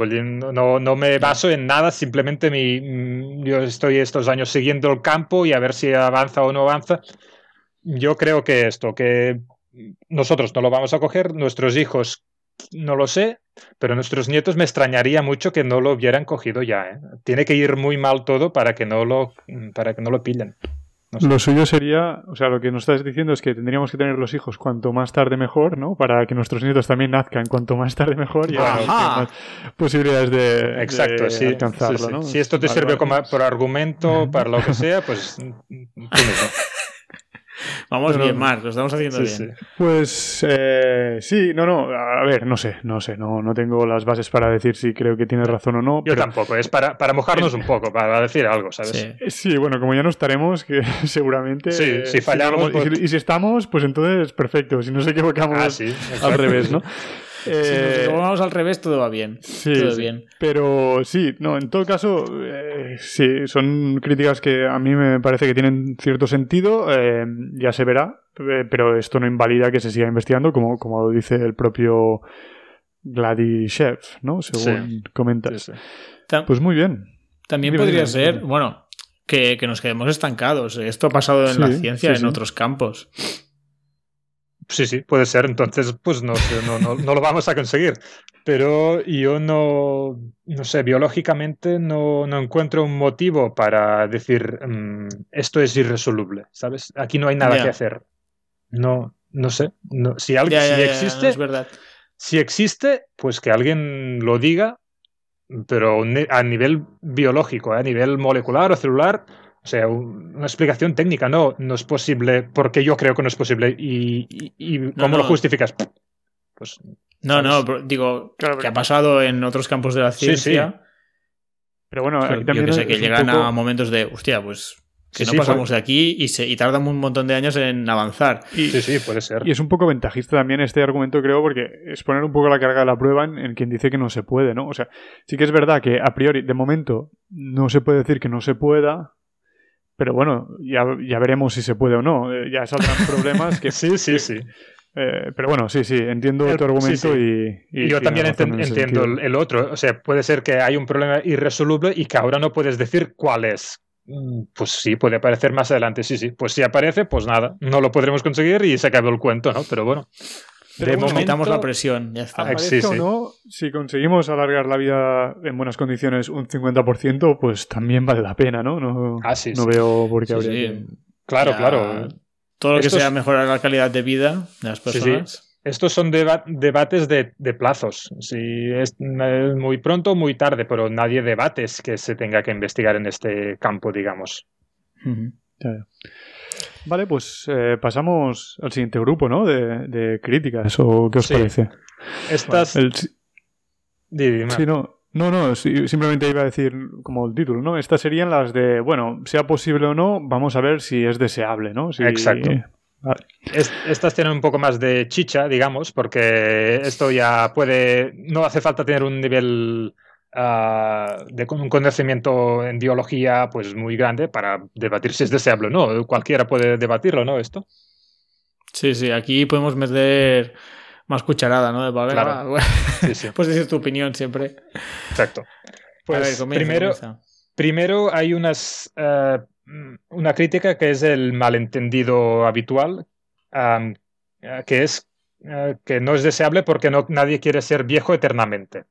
No, no me baso en nada, simplemente mi, mm, yo estoy estos años siguiendo el campo y a ver si avanza o no avanza. Yo creo que esto, que nosotros no lo vamos a coger, nuestros hijos no lo sé, pero nuestros nietos me extrañaría mucho que no lo hubieran cogido ya. ¿eh? Tiene que ir muy mal todo para que no lo, para que no lo pillen. No sé. Lo suyo sería, o sea, lo que nos estás diciendo es que tendríamos que tener los hijos cuanto más tarde mejor, ¿no? Para que nuestros nietos también nazcan cuanto más tarde mejor y haya más posibilidades de, Exacto, de sí, alcanzarlo, sí, sí. ¿no? Si esto te Vale, sirve vale. como por argumento, para lo que sea, pues tú mismo. Vamos Pero- bien, Marc, lo estamos haciendo Sí, bien. sí. Pues eh, sí, no, no, a ver, no sé, no sé, no, no tengo las bases para decir si creo que tienes razón o no. Yo pero- tampoco, es para, para mojarnos un poco, para decir algo, ¿sabes? Sí. Eh, Sí, bueno, como ya no estaremos, que seguramente. Sí, eh, si fallamos, no lo- y, pues- si, y si estamos, pues entonces perfecto. Si nos equivocamos Ah, sí, al revés, ¿no? Si nos Eh, vamos al revés, todo va bien. sí, todo bien. Pero sí, no, en todo caso, eh, sí, son críticas que a mí me parece que tienen cierto sentido, eh, ya se verá, pero esto no invalida que se siga investigando, como, como dice el propio Gladyshev, ¿no? Según comentas. Sí. Tam- Pues muy bien. También podría ser, bueno, que, que nos quedemos estancados. Esto ha pasado en la ciencia, en otros campos. Sí, sí, puede ser. Entonces, pues no sé, no, no, no lo vamos a conseguir. Pero yo no, no sé, biológicamente no, no encuentro un motivo para decir mm, esto es irresoluble, ¿sabes? Aquí no hay nada Ya. que hacer. No, no sé. No, si alguien, ya, si ya, existe, es verdad. si existe, pues que alguien lo diga, pero a nivel biológico, ¿eh? a nivel molecular o celular, o sea, un- una explicación técnica, no, no es posible, porque yo creo que no es posible. ¿Y, y- y cómo no. lo justificas? Pues No, ¿sabes? no, pero digo, Claro, que ha pasado en otros campos de la Sí, sí. ciencia. Pero bueno, aquí Yo también que sé, que llegan poco- a momentos de, hostia, pues que Sí, no sí, pasamos de aquí y, se, y tardan un montón de años en avanzar. y- sí, sí, puede ser. Y es un poco ventajista también este argumento, creo, porque es poner un poco la carga de la prueba en, en quien dice que no se puede, ¿no? O sea, sí que es verdad que a priori, de momento, no se puede decir que no se pueda, pero bueno, ya, ya veremos si se puede o no. Eh, ya saldrán problemas que... Sí, sí, sí. eh, pero bueno, sí, sí, entiendo El- tu argumento sí, sí. y, y Y yo también enten- entiendo el otro. O sea, puede ser que hay un problema irresoluble y que ahora no puedes decir cuál es. Mm, Pues sí, puede aparecer más adelante, sí, sí. Pues si aparece, pues nada, no lo podremos conseguir y se acabó el cuento, ¿no? Pero bueno, Pero de momento, Quitamos la presión, ya está. Ah, Sí, sí. o no, si conseguimos alargar la vida en buenas condiciones un 50%, pues también vale la pena, ¿no? No, Ah, sí, no sí. veo por qué Sí, habría sí. que... claro, Ya, claro. Todo lo que sea mejorar la calidad de vida de las Sí, sí. personas. Estos son deba- debates de, de plazos. Si es muy pronto o muy tarde, pero nadie debate es que se tenga que investigar en este campo, digamos. Ya. Vale, pues eh, pasamos al siguiente grupo, ¿no? De, de críticas, ¿o qué os Sí. parece? Estas. El- sí, no, no, no, simplemente iba a decir como el título, ¿no? Estas serían las de, bueno, sea posible o no, vamos a ver si es deseable, ¿no? Si- Exacto. Vale. Es- estas tienen un poco más de chicha, digamos, porque esto ya puede. No hace falta tener un nivel ah, de con- un conocimiento en biología pues muy grande para debatir si es deseable o no. Cualquiera puede debatirlo, ¿no? Esto. Sí, sí, aquí podemos meter más cucharada, ¿no? Ver, Claro. ah, bueno, Sí, sí, puedes decir tu opinión siempre. exacto. Pues a ver, comienza, primero, comienza. Primero hay unas, eh, una crítica que es el malentendido habitual, eh, que es eh, que no es deseable porque no, nadie quiere ser viejo eternamente.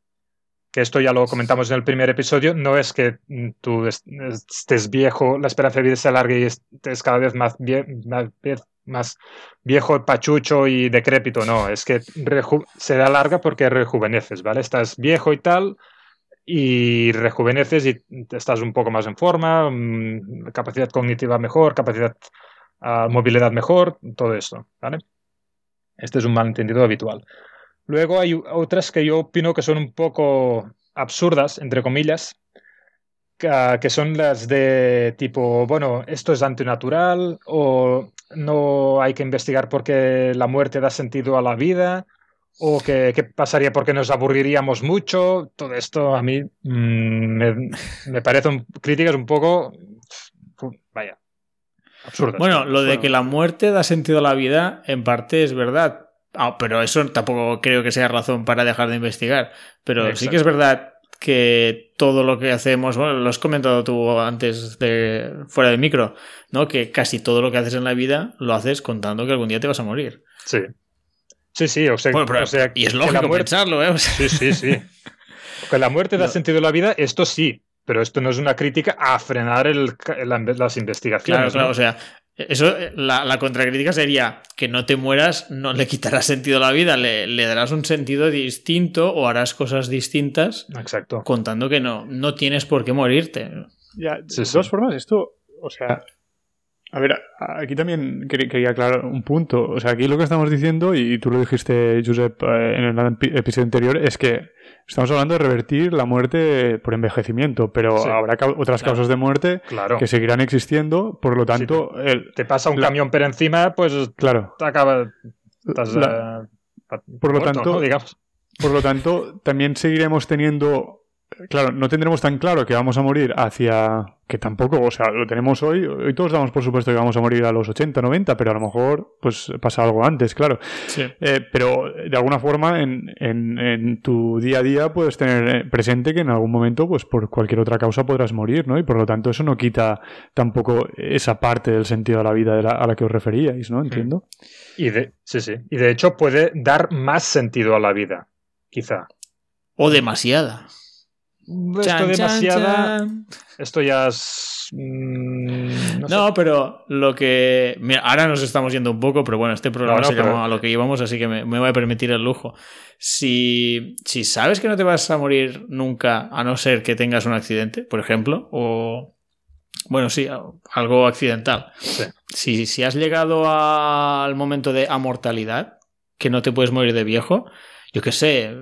Que esto ya lo comentamos en el primer episodio, no es que tú es- estés viejo, la esperanza de vida se alargue y estés cada vez más, vie- más, vie- más viejo, pachucho y decrépito, no, es que se alarga porque rejuveneces, ¿vale? Estás viejo y tal, y rejuveneces y estás un poco más en forma, mm, capacidad cognitiva mejor, capacidad, ah, movilidad mejor, todo esto, ¿vale? Este es un malentendido habitual. Luego hay otras que yo opino que son un poco absurdas, entre comillas, que, ah, que son las de tipo, bueno, esto es antinatural o no hay que investigar porque la muerte da sentido a la vida o qué, qué pasaría porque nos aburriríamos mucho. Todo esto a mí mm, me, me parecen críticas un poco, vaya, absurdas. Bueno, lo de Bueno. que la muerte da sentido a la vida, en parte es verdad. Ah, pero eso tampoco creo que sea razón para dejar de investigar. Pero sí que es verdad que todo lo que hacemos, bueno, lo has comentado tú antes de fuera de micro, ¿no? Que casi todo lo que haces en la vida lo haces contando que algún día te vas a morir. Sí. Sí, sí, o sea, Bueno, pero- o sea, y es lógico muerte- pensarlo, ¿eh? O sea, Sí, sí, sí. Que la muerte da No. sentido a la vida, esto sí, pero esto no es una crítica a frenar el- las investigaciones. Claro, claro, ¿no? o sea, eso, la, la contracrítica sería que no te mueras, no le quitarás sentido a la vida, le, le darás un sentido distinto o harás cosas distintas Exacto. contando que no, no tienes por qué morirte. Ya, Sí, de sí. todas formas, esto, o sea, a ver, aquí también quer- quería aclarar un punto. O sea, aquí lo que estamos diciendo, y tú lo dijiste, Josep, eh, en el epi- episodio anterior, es que estamos hablando de revertir la muerte por envejecimiento, pero Sí. habrá ca- otras Claro. causas de muerte Claro. que seguirán existiendo, por lo tanto, el- Te pasa un La- camión por encima, pues claro, te acaba. estás, La- eh, por lo muerto, tanto- ¿no? digamos. Por lo tanto, también seguiremos teniendo. Claro, no tendremos tan claro que vamos a morir hacia. Que tampoco, o sea, lo tenemos hoy. Hoy todos damos por supuesto que vamos a morir a los 80, 90, pero a lo mejor pues pasa algo antes, claro. Sí. Eh, pero de alguna forma en, en- en tu día a día puedes tener eh, presente que en algún momento, pues por cualquier otra causa podrás morir, ¿no? Y por lo tanto eso no quita tampoco esa parte del sentido de la vida de la- a la que os referíais, ¿no? Entiendo. Y de, sí, sí. Y de hecho puede dar más sentido a la vida, quizá. O demasiada. Esto Chan, demasiada. chan. Esto ya es. mm, no sé. Pero lo que. Mira, ahora nos estamos yendo un poco, pero bueno, este programa No, no, se pero- a lo que íbamos, así que me, me voy a permitir el lujo. Si, si sabes que no te vas a morir nunca, a no ser que tengas un accidente, por ejemplo, o. Bueno, sí, algo accidental. Sí. Si, si has llegado al momento de amortalidad, que no te puedes morir de viejo, yo qué sé,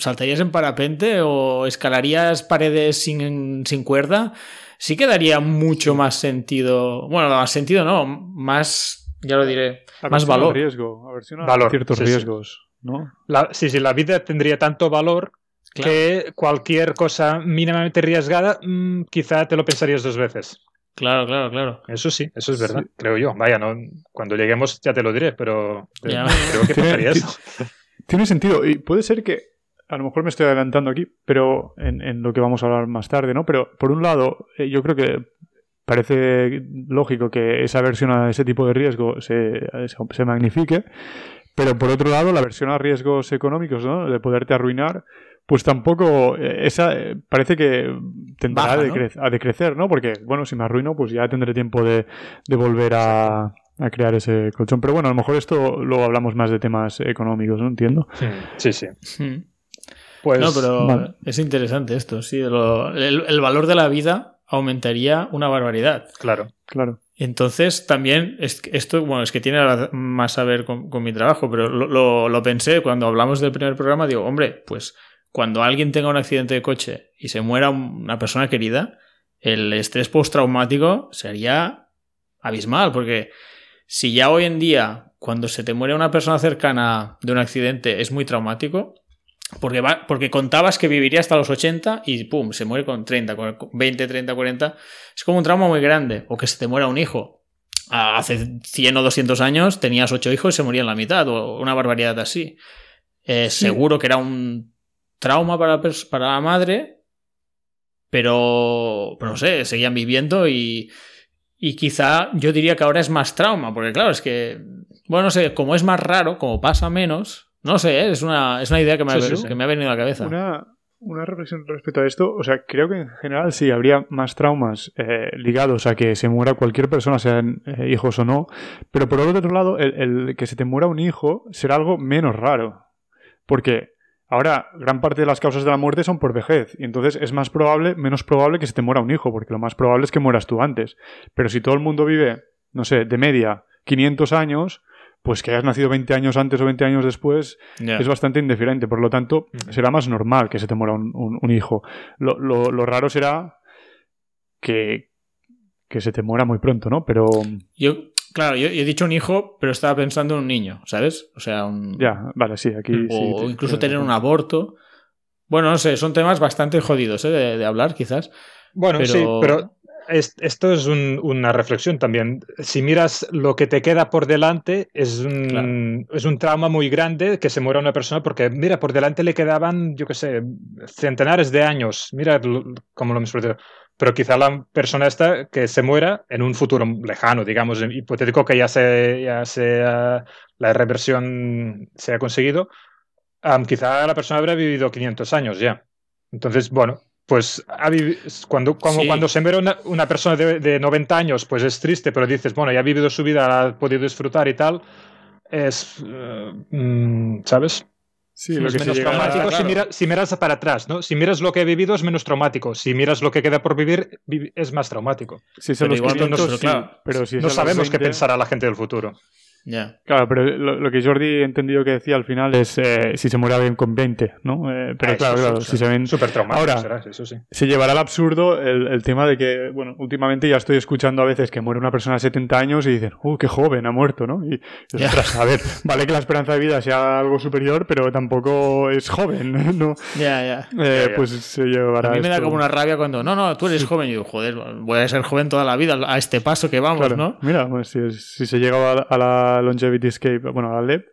saltarías en parapente o escalarías paredes sin, sin cuerda, sí que daría mucho más sentido. Bueno, más sentido no, más, ya lo diré, más valor. riesgo, a Valor, ciertos sí, sí. riesgos, ¿no? La, sí, sí, la vida tendría tanto valor Claro. que cualquier cosa mínimamente arriesgada, mm, quizá te lo pensarías dos veces. Claro, claro, claro. Eso sí, eso es verdad, Sí. creo yo. Vaya, no, cuando lleguemos ya te lo diré, pero Ya. creo que pasaría eso. Tiene sentido. Y puede ser que, a lo mejor me estoy adelantando aquí, pero en, en lo que vamos a hablar más tarde, ¿no? Pero por un lado, eh, yo creo que parece lógico que esa versión a ese tipo de riesgo se, se, se magnifique, pero por otro lado, la versión a riesgos económicos, ¿no? De poderte arruinar, pues tampoco, eh, esa eh, parece que tenderá Baja, a, ¿no? decre- a decrecer, ¿no? Porque, bueno, si me arruino, pues ya tendré tiempo de, de volver a, a crear ese colchón. Pero bueno, a lo mejor esto lo hablamos más de temas económicos, ¿no? Entiendo. Mm, Sí, sí. Pues no, pero vale. es interesante esto, sí. lo- el, el valor de la vida aumentaría una barbaridad. claro. Claro. Entonces, también, es esto, bueno, es que tiene más a ver con, con mi trabajo, pero lo, lo- lo pensé cuando hablamos del primer programa, digo, hombre, pues cuando alguien tenga un accidente de coche y se muera una persona querida, el estrés postraumático sería abismal, porque si ya hoy en día, cuando se te muere una persona cercana de un accidente, es muy traumático, porque, va, porque contabas que viviría hasta los 80 y pum, se muere con 30, con 20, 30, 40. Es como un trauma muy grande. O que se te muera un hijo. Hace 100 o 200 años tenías 8 hijos y se morían la mitad, o una barbaridad así. Eh, Seguro que era un trauma para para la madre, pero, pero no sé, seguían viviendo y, y quizá yo diría que ahora es más trauma, porque claro, es que, bueno, no sé, como es más raro, como pasa menos, no sé, ¿eh? es, una, es una idea que me, Sí, ha, sí, sí. que me ha venido a la cabeza. Una, una reflexión respecto a esto, o sea, creo que en general sí habría más traumas eh, ligados a que se muera cualquier persona, sean eh, hijos o no, pero por otro lado, el, el que se te muera un hijo será algo menos raro, porque ahora gran parte de las causas de la muerte son por vejez, y entonces es más probable, menos probable que se te muera un hijo, porque lo más probable es que mueras tú antes, pero si todo el mundo vive, no sé, de media 500 años, pues que hayas nacido 20 años antes o 20 años después, es bastante indiferente. Por lo tanto, será más normal que se te muera un, un- un hijo. Lo, lo- lo raro será que, que se te muera muy pronto, ¿no? Pero Yo, Claro, yo, he dicho un hijo, pero estaba pensando en un niño, ¿sabes? O sea, un... Ya, vale, sí, aquí... O incluso tener un aborto. Bueno, no sé, son temas bastante jodidos ¿eh? de, hablar, quizás. Bueno, sí, pero esto es una reflexión también. Si miras lo que te queda por delante, es un, es un trauma muy grande que se muera una persona porque, mira, por delante le quedaban, yo qué sé, centenares de años. Mira cómo lo perdido. Pero quizá la persona esta que se muera en un futuro lejano, digamos, hipotético que ya, se, ya sea, la reversión se ha conseguido, quizá la persona habrá vivido 500 años ya. Entonces, bueno, pues cuando, como cuando se muere una, persona de, 90 años, pues es triste, pero dices, bueno, ya ha vivido su vida, ha podido disfrutar y tal, es, eh, mm, ¿sabes? Sí, lo es menos traumático si, miras para atrás, ¿no? Si miras lo que he vivido es menos traumático. Si miras lo que queda por vivir es más traumático. Sí, pero, igual no, pero no sabemos qué pensará la gente del futuro. Claro, pero lo, que Jordi he entendido que decía al final es eh, si se muera bien con 20, ¿no? Eh, pero ah, claro, claro, si se ven... Súper Ahora, será, eso sí. se llevará al absurdo el, tema de que, bueno, últimamente ya estoy escuchando a veces que muere una persona de 70 años y dicen, ¡uh, qué joven, ha muerto, ¿no? Y, a ver, vale que la esperanza de vida sea algo superior, pero tampoco es joven, ¿no? Ya, ya. Eh, pues se llevará A mí me da como una rabia cuando, no, no, tú eres joven. Y digo, joder, voy a ser joven toda la vida a este paso que vamos, ¿no? Mira, pues si, si se llega a la Longevity Escape, bueno, a LEP.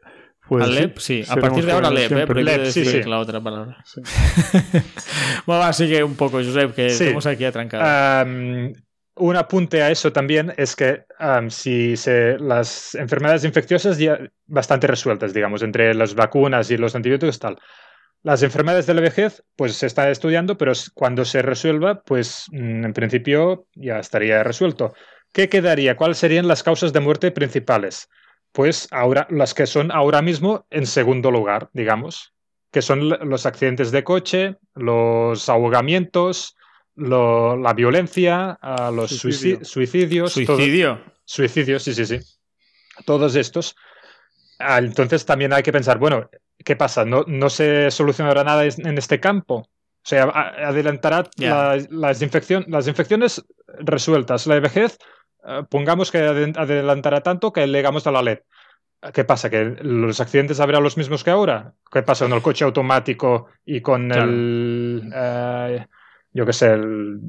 Pues, a LEP, sí. A partir de ahora LEP, ¿eh? Pero sí, sí. la otra palabra. bueno, así que un poco, Josep, que estamos aquí atrancados. un apunte a eso también es que si se, las enfermedades infecciosas ya bastante resueltas, digamos, entre las vacunas y los antibióticos tal. Las enfermedades de la vejez, pues se está estudiando, pero cuando se resuelva, pues mm, en principio ya estaría resuelto. ¿Qué quedaría? ¿Cuáles serían las causas de muerte principales? Pues ahora las que son ahora mismo en segundo lugar, digamos, que son los accidentes de coche, los ahogamientos, la violencia, los suicidios. ¿Suicidio? suicidios, sí, sí, sí. Todos estos. Ah, entonces también hay que pensar, bueno, ¿qué pasa? ¿No, no se solucionará nada en este campo? O sea, adelantará las, las infecciones resueltas, la vejez pongamos que adelantará tanto que legamos a la LED. ¿Qué pasa? ¿Que los accidentes habrán los mismos que ahora? ¿Qué pasa con el coche automático y con el. Eh, yo qué sé, el.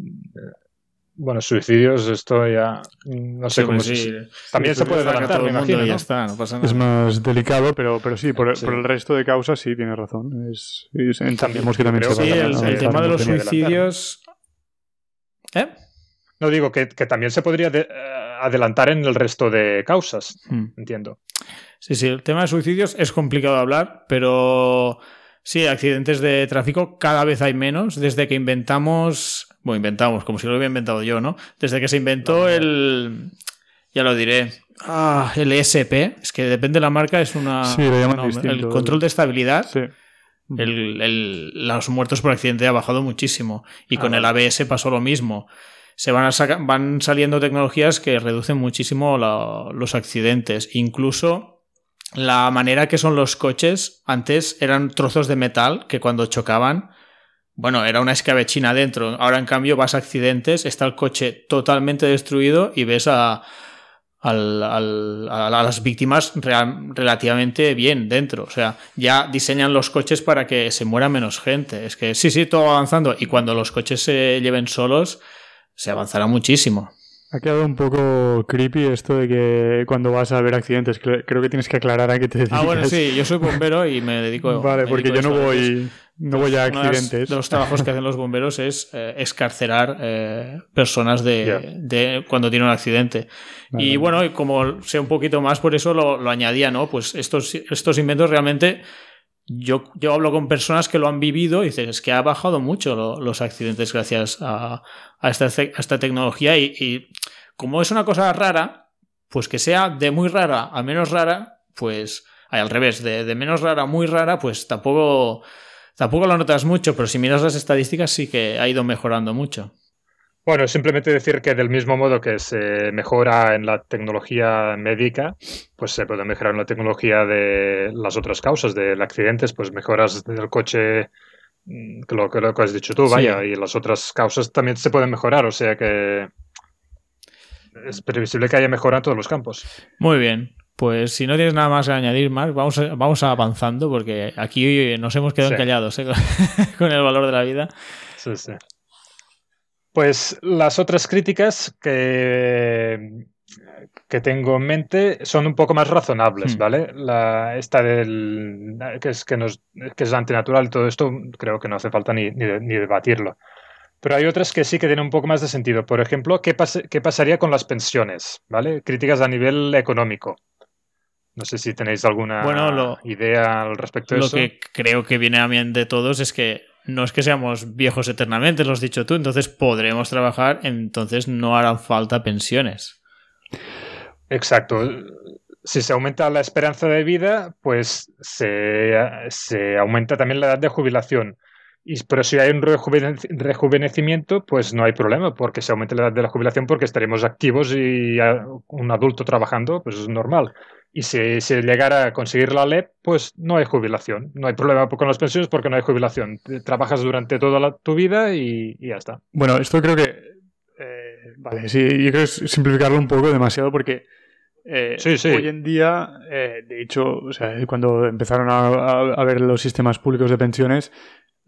Bueno, suicidios, esto ya. No sé cómo sí, También se puede adelantar, me imagino. Ya está, no pasa nada. Es más delicado, pero, pero sí, por, el resto de causas sí, tiene razón. Es, entendemos que también se Sí, el tema de los suicidios. ¿Eh? No digo que, también se podría eh, adelantar en el resto de causas, hmm. entiendo. Sí, sí, el tema de suicidios es complicado de hablar, pero sí, accidentes de tráfico cada vez hay menos desde que inventamos, bueno, inventamos, como si lo hubiera inventado yo, ¿no? Desde que se inventó el, ya lo diré, ah, el ESP, es que depende de la marca, es una... Sí, el control de estabilidad. Sí. los muertos por accidente ha bajado muchísimo. Y ah, con el ABS pasó lo mismo se van, a van saliendo tecnologías que reducen muchísimo los accidentes. Incluso la manera que son los coches, antes eran trozos de metal que cuando chocaban, bueno, era una escabechina dentro. Ahora en cambio vas a accidentes, está el coche totalmente destruido y ves a, a las víctimas relativamente bien dentro. O sea, ya diseñan los coches para que se muera menos gente. Es que sí, sí, todo avanzando. Y cuando los coches se lleven solos, se avanzará muchísimo. Ha quedado un poco creepy esto de que cuando vas a ver accidentes, creo que tienes que aclarar a qué te dedicas. Ah, bueno, sí, yo soy bombero y me dedico Vale, porque yo no voy, no voy a accidentes. de los trabajos que hacen los bomberos es eh, escarcerar eh, personas de, cuando tienen un accidente. Y bueno, como sé un poquito más, por eso lo, lo añadía, ¿no? Pues estos, estos inventos realmente yo, yo hablo con personas que lo han vivido y dicen, es que ha bajado mucho los accidentes gracias a, esta, esta, tecnología y, como es una cosa rara, pues que sea de muy rara a menos rara, pues al revés, de, de, menos rara a muy rara, pues tampoco, tampoco lo notas mucho, pero si miras las estadísticas sí que ha ido mejorando mucho. Bueno, simplemente decir que del mismo modo que se mejora en la tecnología médica, pues se puede mejorar en la tecnología de las otras causas del accidentes, pues mejoras del coche, mm, que lo, que lo que has dicho tú, vaya, y las otras causas también se pueden mejorar, o sea que es previsible que haya mejora en todos los campos. Muy bien. Pues si no tienes nada más que añadir, más vamos, vamos avanzando porque aquí nos hemos quedado encallados ¿eh? con el valor de la vida. Sí, sí. Pues las otras críticas que, que tengo en mente son un poco más razonables, hmm. ¿vale? La, esta del que es, que, nos, que es antinatural y todo esto, creo que no hace falta ni, ni, debatirlo. Pero hay otras que sí que tienen un poco más de sentido. Por ejemplo, ¿qué, ¿qué pasaría con las pensiones? ¿Vale? Críticas a nivel económico. No sé si tenéis alguna idea al respecto de eso. Lo que creo que viene a mente de todos es que no es que seamos viejos eternamente, lo has dicho tú, entonces podremos trabajar, entonces no harán falta pensiones. Exacto. Si se aumenta la esperanza de vida, pues se, aumenta también la edad de jubilación. Y, pero si hay un rejuvenecimiento, pues no hay problema, porque se aumenta la edad de la jubilación porque estaremos activos y un adulto trabajando, pues es normal. Y si se llegara a conseguir la LEP, pues no hay jubilación. No hay problema con las pensiones porque no hay jubilación. Trabajas durante toda tu vida y, ya está. Bueno, esto creo que. Eh, vale, sí, yo creo que es simplificarlo un poco demasiado porque. Eh, hoy en día, eh, de hecho, o sea, cuando empezaron a, ver los sistemas públicos de pensiones,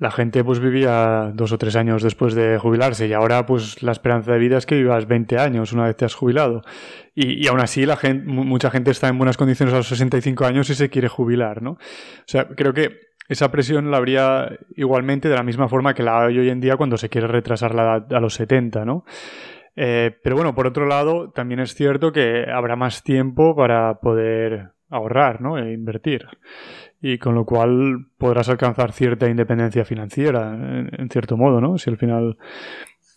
la gente pues vivía dos o tres años después de jubilarse y ahora pues la esperanza de vida es que vivas 20 años una vez te has jubilado. Y, y aún así la gente, mucha gente está en buenas condiciones a los 65 años y se quiere jubilar, ¿no? O sea, creo que esa presión la habría igualmente de la misma forma que la hay hoy en día cuando se quiere retrasar la edad a los 70, ¿no? Eh, pero bueno, por otro lado, también es cierto que habrá más tiempo para poder ahorrar, ¿no? E invertir y con lo cual podrás alcanzar cierta independencia financiera, en, cierto modo, ¿no? Si al final,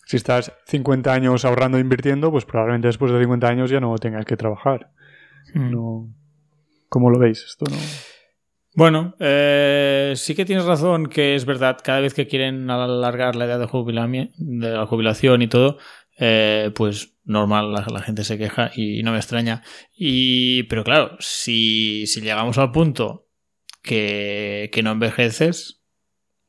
si estás 50 años ahorrando e invirtiendo, pues probablemente después de 50 años ya no tengas que trabajar. Hmm. No, ¿Cómo lo veis esto? No? Bueno, eh, sí que tienes razón que es verdad, cada vez que quieren alargar la edad de, de la jubilación y todo, eh, pues normal, la, gente se queja y no me extraña. Y, pero claro, si, si llegamos al punto que, no envejeces,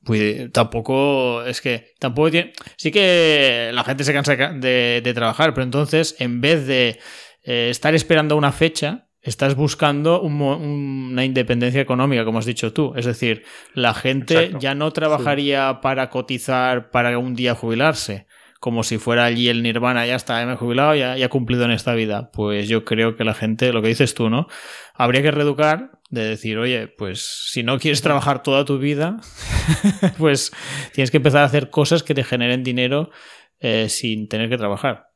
pues tampoco es que tampoco tiene. Sí que la gente se cansa de, trabajar, pero entonces en vez de eh, estar esperando una fecha, estás buscando una independencia económica, como has dicho tú. Es decir, la gente ya no trabajaría para cotizar para un día jubilarse como si fuera allí el nirvana, ya está, me he jubilado, ya, ya he cumplido en esta vida. Pues yo creo que la gente, lo que dices tú, ¿no? Habría que reeducar de decir, oye, pues si no quieres trabajar toda tu vida, pues tienes que empezar a hacer cosas que te generen dinero eh, sin tener que trabajar.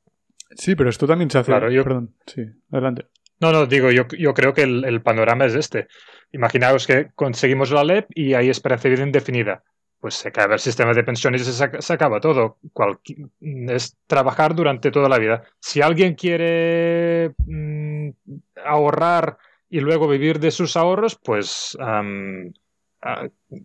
Sí, pero esto también se hace. Claro, yo. Perdón, sí, adelante. No, no, digo, yo, yo creo que el, el, panorama es este. Imaginaos que conseguimos la LEP y hay esperanza de vida indefinida pues se acaba el sistema de pensiones y se, acaba todo. es trabajar durante toda la vida. Si alguien quiere mm, ahorrar y luego vivir de sus ahorros, pues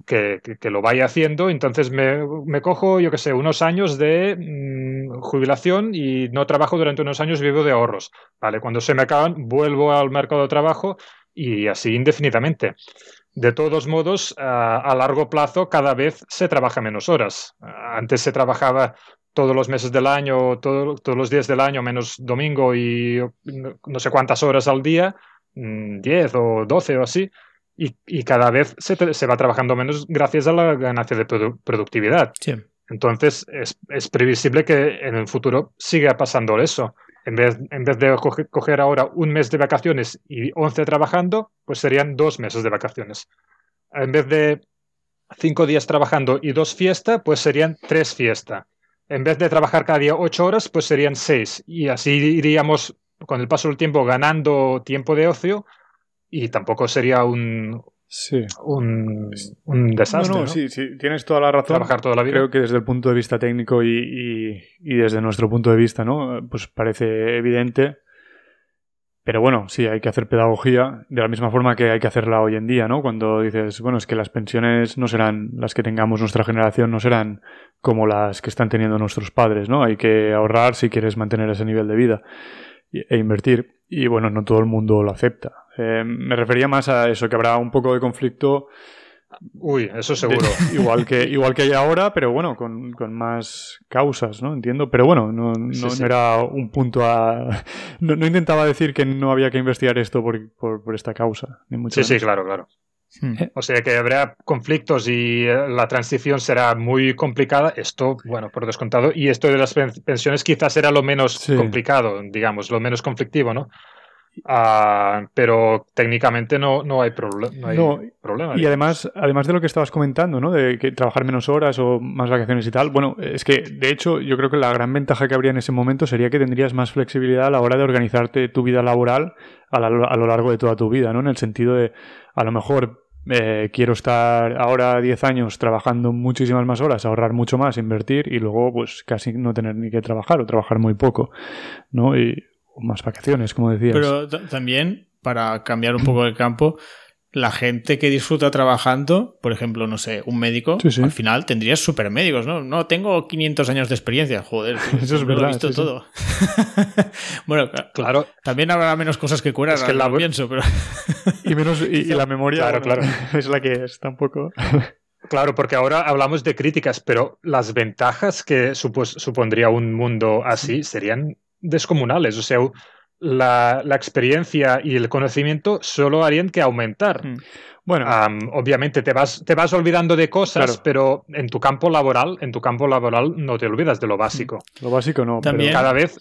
que, lo vaya haciendo. Entonces me, cojo, yo que sé, unos años de mm, jubilación y no trabajo durante unos años, vivo de ahorros. Vale, cuando se me acaban, vuelvo al mercado de trabajo y así indefinidamente. De todos modos, a, largo plazo cada vez se trabaja menos horas. Antes se trabajaba todos los meses del año, todos los días del año, menos domingo y no sé cuántas horas al día, 10 mm, o 12 o así, y, cada vez se, va trabajando menos gracias a la ganancia de productividad. Entonces, es, es, previsible que en el futuro siga pasando eso. En vez, en vez de coger ahora un mes de vacaciones y 11 trabajando, pues serían dos meses de vacaciones. En vez de cinco días trabajando y dos fiestas, pues serían tres fiestas. En vez de trabajar cada día ocho horas, pues serían seis. Y así iríamos, con el paso del tiempo, ganando tiempo de ocio y tampoco sería un, Sí. Un, un desastre. No, no, Sí, sí, tienes toda la razón. Trabajar toda la vida. Creo que desde el punto de vista técnico y, y, desde nuestro punto de vista, ¿no? Pues parece evidente. Pero bueno, sí, hay que hacer pedagogía de la misma forma que hay que hacerla hoy en día, ¿no? Cuando dices, bueno, es que las pensiones no serán las que tengamos nuestra generación, no serán como las que están teniendo nuestros padres, ¿no? Hay que ahorrar si quieres mantener ese nivel de vida e invertir. Y bueno, no todo el mundo lo acepta. Eh, me refería más a eso, que habrá un poco de conflicto Uy, eso seguro. igual, que, igual que hay ahora, pero bueno, con, más causas, ¿no? Entiendo. Pero bueno, no, era un punto a. No, intentaba decir que no había que investigar esto por, por, esta causa. Ni mucho sí, sí, claro, claro. Hmm. O sea que habrá conflictos y eh, la transición será muy complicada. Esto, bueno, por descontado. Y esto de las pensiones quizás era lo menos complicado, digamos, lo menos conflictivo, ¿no? Ah, pero técnicamente no, no hay, no problema. Y además, además de lo que estabas comentando, ¿no? De que trabajar menos horas o más vacaciones y tal, bueno, es que de hecho yo creo que la gran ventaja que habría en ese momento sería que tendrías más flexibilidad a la hora de organizarte tu vida laboral a, a lo largo de toda tu vida, ¿no? En el sentido de, a lo mejor eh, quiero estar ahora 10 años trabajando muchísimas más horas, ahorrar mucho más, invertir y luego pues casi no tener ni que trabajar o trabajar muy poco, ¿no? Y más vacaciones, como decías. Pero también, para cambiar un poco el campo, la gente que disfruta trabajando, por ejemplo, no sé, un médico, al final tendrías super médicos, ¿no? No, tengo 500 años de experiencia, joder, eso es verdad, lo he visto todo. bueno, claro. También habrá menos cosas que curar, es que la... pienso, pero... y, menos, y, la memoria claro, claro. es la que es, tampoco... Claro, porque ahora hablamos de críticas, pero las ventajas que supondría un mundo así serían descomunales. O sea, la, experiencia y el conocimiento solo harían que aumentar. Mm. Bueno, obviamente te vas, te vas olvidando de cosas, pero en tu campo laboral, en tu campo laboral no te olvidas de lo básico. Lo básico no. También cada vez,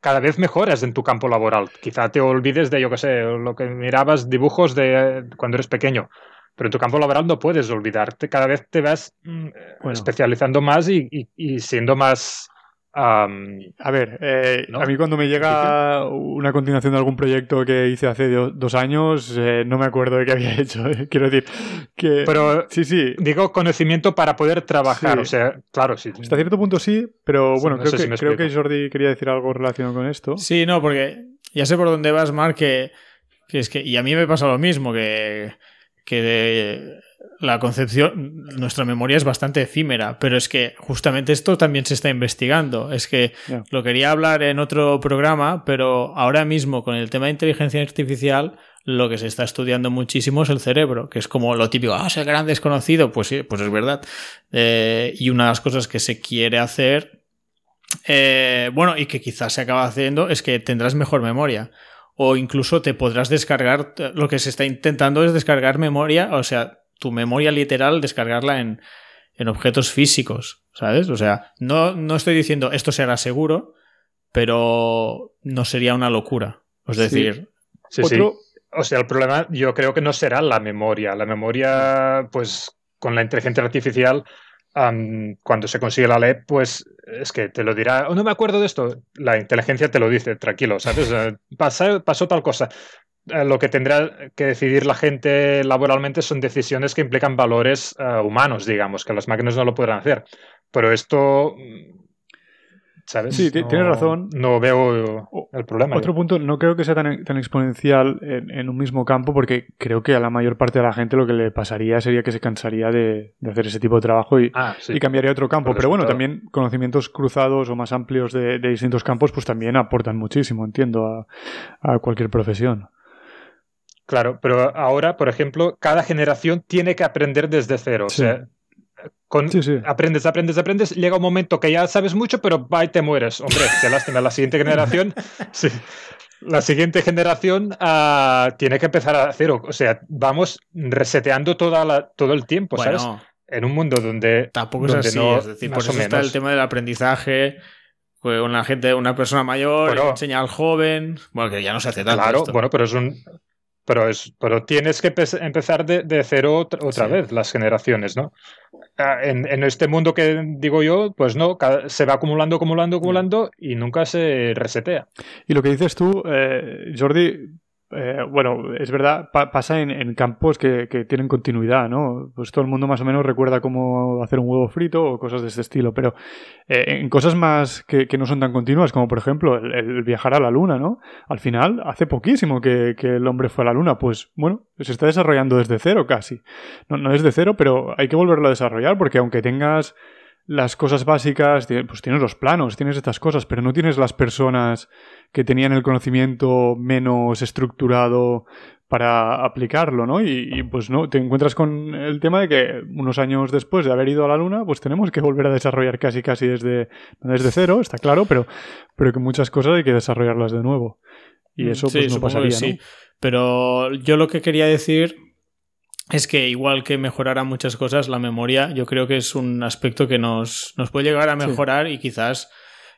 cada vez mejoras en tu campo laboral. Quizá te olvides de, yo qué sé, lo que mirabas dibujos de cuando eres pequeño. Pero en tu campo laboral no puedes olvidarte. Cada vez te vas mm, especializando más y siendo más a ver, eh, a mí cuando me llega una continuación de algún proyecto que hice hace dos años, eh, no me acuerdo de qué había hecho. Eh. Quiero decir que... Pero sí, sí. Digo conocimiento para poder trabajar. O sea, claro, sí. Hasta cierto punto sí, pero bueno, creo, que, creo que Jordi quería decir algo relacionado con esto. Sí, no, porque ya sé por dónde vas, Mark, que, que es que... Y a mí me pasa lo mismo, que, que de, la concepción, nuestra memoria es bastante efímera, pero es que justamente esto también se está investigando. Es que lo quería hablar en otro programa, pero ahora mismo con el tema de inteligencia artificial, lo que se está estudiando muchísimo es el cerebro, que es como lo típico, ah, es el gran desconocido, pues sí, pues es verdad. Eh, y una de las cosas que se quiere hacer, eh, bueno, y que quizás se acaba haciendo, es que tendrás mejor memoria o incluso te podrás descargar, lo que se está intentando es descargar memoria, o sea, tu memoria literal, descargarla en, en objetos físicos, ¿sabes? O sea, no, no estoy diciendo esto será seguro, pero no sería una locura. Es decir, sí. O sea, el problema yo creo que no será la memoria. La memoria, pues con la inteligencia artificial, cuando se consigue la ley, pues es que te lo dirá, oh, no me acuerdo de esto. La inteligencia te lo dice, tranquilo, ¿sabes? pasó, pasó tal cosa. Eh, lo que tendrá que decidir la gente laboralmente son decisiones que implican valores eh, humanos, digamos, que las máquinas no lo podrán hacer. Pero esto, ¿sabes? Sí, tienes razón. No veo el problema. Otro punto, no creo que sea tan, tan exponencial en, un mismo campo, porque creo que a la mayor parte de la gente lo que le pasaría sería que se cansaría de, hacer ese tipo de trabajo y, ah, y cambiaría a otro campo. Pero bueno, también conocimientos cruzados o más amplios de, distintos campos, pues también aportan muchísimo, entiendo, a cualquier profesión. Claro, pero ahora, por ejemplo, cada generación tiene que aprender desde cero. O sea, con, aprendes, aprendes, aprendes, llega un momento que ya sabes mucho, pero va y te mueres. Hombre, qué lástima. La siguiente generación, sí, la siguiente generación uh, tiene que empezar a cero. O sea, vamos reseteando toda la, todo el tiempo, ¿sabes? En un mundo donde. Tampoco es así. es decir, por eso está el tema del aprendizaje. Pues una gente, una persona mayor, enseña al joven. Bueno, que ya no se hace tanto. Claro, bueno, pero es un pero, es, pero tienes que empezar de, cero otra, vez las generaciones, ¿no? Ah, en, en, este mundo que digo yo, pues no, se va acumulando, acumulando, acumulando y nunca se resetea. Y lo que dices tú, eh, Jordi, eh, bueno, es verdad, pasa en, campos que, tienen continuidad, ¿no? Pues todo el mundo más o menos recuerda cómo hacer un huevo frito o cosas de este estilo, pero eh, en cosas más que, no son tan continuas, como por ejemplo el, viajar a la luna, ¿no? Al final, hace poquísimo que, el hombre fue a la luna, pues bueno, se está desarrollando desde cero casi. No, no desde cero, pero hay que volverlo a desarrollar porque aunque tengas las cosas básicas, pues tienes los planos, tienes estas cosas, pero no tienes las personas que tenían el conocimiento menos estructurado para aplicarlo, ¿no? Y, pues no, te encuentras con el tema de que unos años después de haber ido a la Luna, pues tenemos que volver a desarrollar casi casi desde, desde cero, está claro, pero, pero que muchas cosas hay que desarrollarlas de nuevo. Y mm, eso pues no pasaría, sí. Pero yo lo que quería decir es que igual que mejorar muchas cosas, la memoria yo creo que es un aspecto que nos, nos puede llegar a mejorar y quizás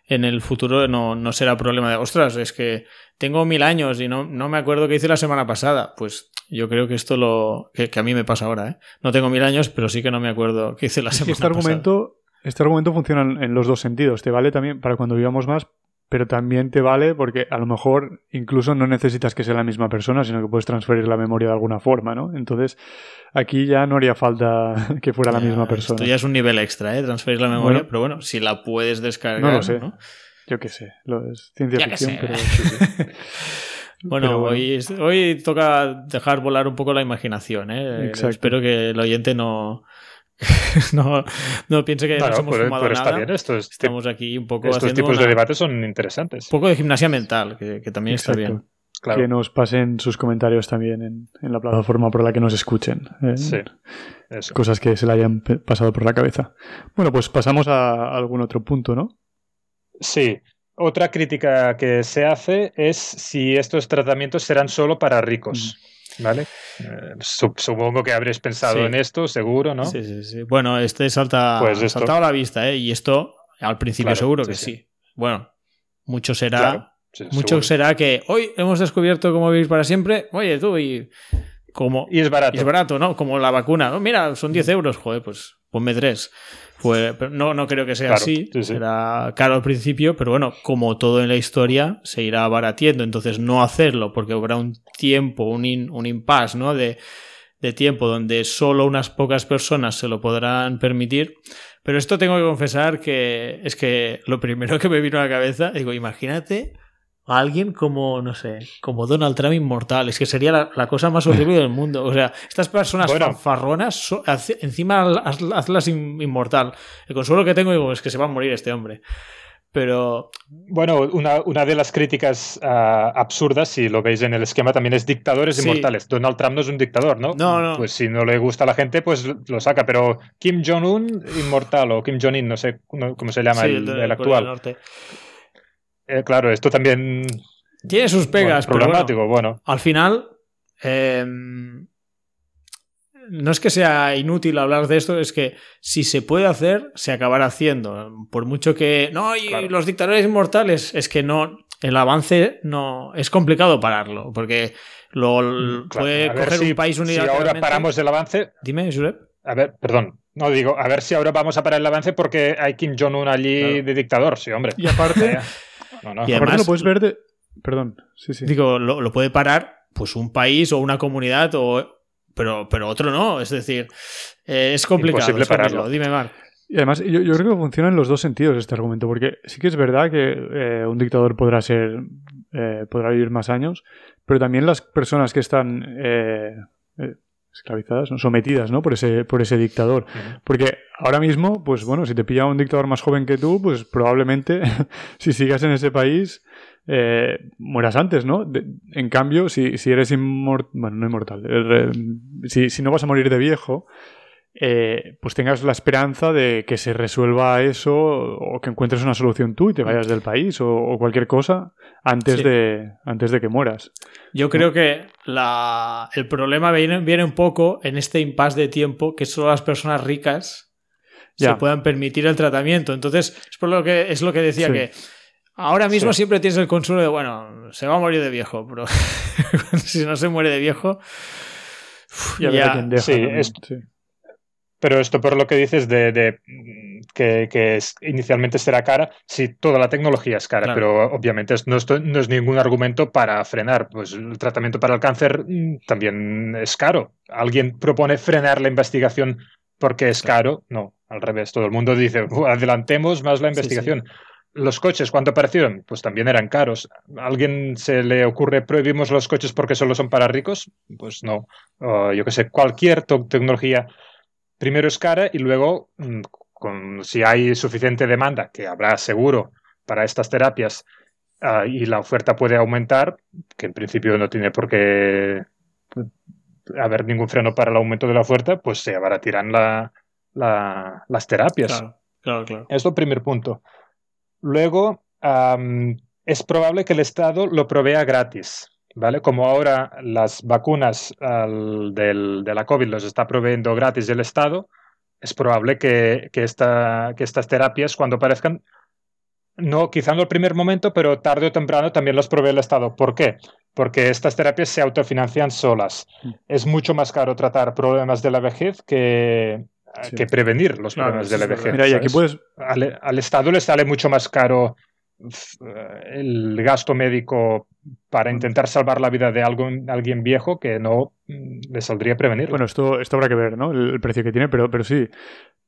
en el futuro no, no, será problema de, ostras, es que tengo mil años y no, no me acuerdo qué hice la semana pasada. Pues yo creo que esto lo que, a mí me pasa ahora. ¿eh? No tengo mil años, pero sí que no me acuerdo qué hice la semana este argumento, Este argumento funciona en los dos sentidos. Te vale también para cuando vivamos más, pero también te vale porque a lo mejor incluso no necesitas que sea la misma persona, sino que puedes transferir la memoria de alguna forma, ¿no? Entonces, aquí ya no haría falta que fuera la misma persona. Esto ya es un nivel extra, ¿eh? Transferir la memoria, pero bueno, si la puedes descargar. No lo sé. Yo qué sé, lo es ciencia ficción, pero. bueno, Hoy, hoy toca dejar volar un poco la imaginación, ¿eh? Espero que el oyente no no, no piense que nos hemos fumado nada. Estamos aquí un poco Estos tipos de debates son interesantes. Un poco de gimnasia mental, que, también está bien. Que nos pasen sus comentarios también en, la plataforma por la que nos escuchen. ¿eh? Sí, Cosas que se le hayan pasado por la cabeza. Bueno, pues pasamos a algún otro punto, ¿no? Sí. Otra crítica que se hace es si estos tratamientos serán solo para ricos. Mm. ¿Vale? Eh, supongo que habréis pensado en esto, seguro, ¿no? Sí, sí, sí. Bueno, este salta, pues saltado a la vista, ¿eh? Y esto, al principio seguro que sí. Bueno, mucho será. mucho será que hoy hemos descubierto cómo vivir para siempre. Oye, tú, y. Como, y es barato. es barato, ¿no? Como la vacuna. mira, son 10 euros. Joder, pues ponme Pues, no, no creo que sea así. Será caro al principio, pero bueno, como todo en la historia, se irá abaratiendo. Entonces, no hacerlo porque habrá un tiempo, un, un impasse, ¿no? De, de tiempo donde solo unas pocas personas se lo podrán permitir. Pero esto tengo que confesar que es que lo primero que me vino a la cabeza, digo, imagínate a alguien como, no sé, como Donald Trump inmortal. Es que sería la, cosa más horrible del mundo. O sea, estas personas fanfarronas, encima hazlas inmortal. El consuelo que tengo es que se va a morir este hombre. Pero. Bueno, una, de las críticas ah, absurdas, si lo veis en el esquema, también es dictadores inmortales. Donald Trump no es un dictador, ¿no? No, no. Pues si no le gusta a la gente, pues lo saca. Pero Kim Jong-un, inmortal, o Kim Jong-un, no sé cómo se llama el, el, actual. Eh, claro, esto también. Tiene sus pegas, problemático, bueno, Al final. Em, no es que sea inútil hablar de esto, es que si se puede hacer, se acabará haciendo. Por mucho que. No, y los dictadores inmortales, es que no. El avance no. Es complicado pararlo, porque lo mm, puede coger un país unilateralmente. Si ahora paramos el avance. Dime, Jurep. A ver, perdón. No digo, a ver si ahora vamos a parar el avance porque hay Kim Jong-un allí de dictador, sí, hombre. Y aparte. Y además lo puedes ver de... Perdón, sí, sí. Digo, lo, puede parar pues un país o una comunidad, o... pero, pero otro no. Es decir, eh, es complicado. Es pararlo. Dime, Mar. Y además, yo, creo que funciona en los dos sentidos este argumento, porque sí que es verdad que eh, un dictador podrá ser, eh, podrá vivir más años, pero también las personas que están esclavizadas, sometidas, ¿no? Por ese, por ese dictador. Porque ahora mismo, pues bueno, si te pilla un dictador más joven que tú, pues probablemente si sigas en ese país eh, mueras antes, ¿no? en cambio, si, si eres inmortal, bueno, no inmortal, eh, si, si no vas a morir de viejo, eh, pues tengas la esperanza de que se resuelva eso o que encuentres una solución tú y te vayas del país o, cualquier cosa antes, de, antes de que mueras. Yo creo que la, el problema viene, viene, un poco en este impasse de tiempo que solo las personas ricas se puedan permitir el tratamiento. Entonces, es, por lo que, es lo que decía que ahora mismo siempre tienes el consuelo de, bueno, se va a morir de viejo, pero si no se muere de viejo... ya, ya. sí, pero esto por lo que dices de, que, inicialmente será cara, sí, toda la tecnología es cara, pero obviamente no, no, es ningún argumento para frenar. Pues el tratamiento para el cáncer mm, también es caro. ¿Alguien propone frenar la investigación porque es caro? No, al revés. Todo el mundo dice, adelantemos más la investigación. Los coches, ¿cuánto aparecieron? Pues también eran caros. ¿A alguien se le ocurre prohibimos los coches porque solo son para ricos? Pues no. yo qué sé, cualquier tecnología primero es cara y luego mm, con, si hay suficiente demanda, que habrá seguro para estas terapias, uh, y la oferta puede aumentar, que en principio no tiene por qué haber ningún freno para el aumento de la oferta, pues se abaratirán la, la, las terapias. Claro, claro, claro. Es el primer punto. Luego, um, es probable que el Estado lo provea gratis. ¿Vale? Como ahora las vacunas al, del, de la COVID los está proveyendo gratis el Estado, es probable que, que, esta, que estas terapias, cuando aparezcan, no, quizá no el primer momento, pero tarde o temprano también los provee el Estado. ¿Por qué? Porque estas terapias se autofinancian solas. Mm. Es mucho más caro tratar problemas de la vejez que, Sí. que prevenir los problemas de la vejez. Mira, y aquí puedes, al, al Estado le sale mucho más caro f- el gasto médico para intentar salvar la vida de algo, alguien viejo que no mm, le saldría prevenir. Bueno, esto, esto habrá que ver, ¿no? El, el precio que tiene, pero, pero sí.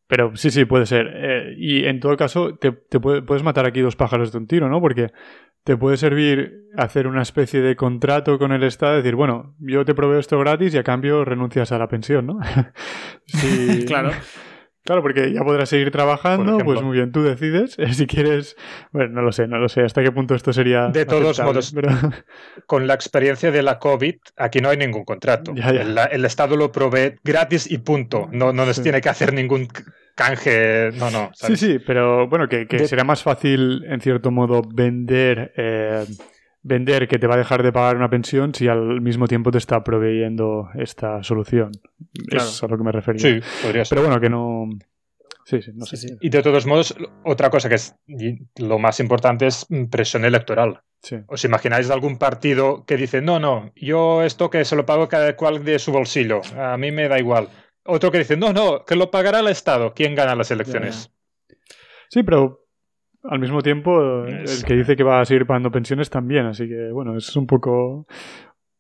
Pero sí, sí, puede ser. Eh, y en todo caso, te, te puede- puedes matar aquí dos pájaros de un tiro, ¿no? Porque te puede servir hacer una especie de contrato con el Estado, decir, bueno, yo te proveo esto gratis y a cambio renuncias a la pensión, ¿no? Sí. Claro. Claro, porque ya podrás seguir trabajando, pues muy bien, tú decides eh, si quieres. Bueno, no lo sé, no lo sé hasta qué punto esto sería. De todos modos, pero- Con la experiencia de la COVID, aquí no hay ningún contrato. Ya, ya. El, el Estado lo provee gratis y punto. No, no Sí. tiene que hacer ningún canje. No, no. Sí, sí, pero bueno, que, que De- será más fácil, en cierto modo, vender, eh, vender que te va a dejar de pagar una pensión si al mismo tiempo te está proveyendo esta solución. Claro. Es a lo que me refería. Sí, podría ser. Pero bueno, que no. Sí, sí, no Sí, sé. sí. Y de todos modos, otra cosa que es lo más importante es presión electoral. Sí. ¿Os imagináis algún partido que dice, no, no, yo esto que se lo pago cada cual de su bolsillo, a mí me da igual? Otro que dice, no, no, que lo pagará el Estado. ¿Quién gana las elecciones? Sí, pero al mismo tiempo, Es- el que dice que va a seguir pagando pensiones también, así que bueno, es un poco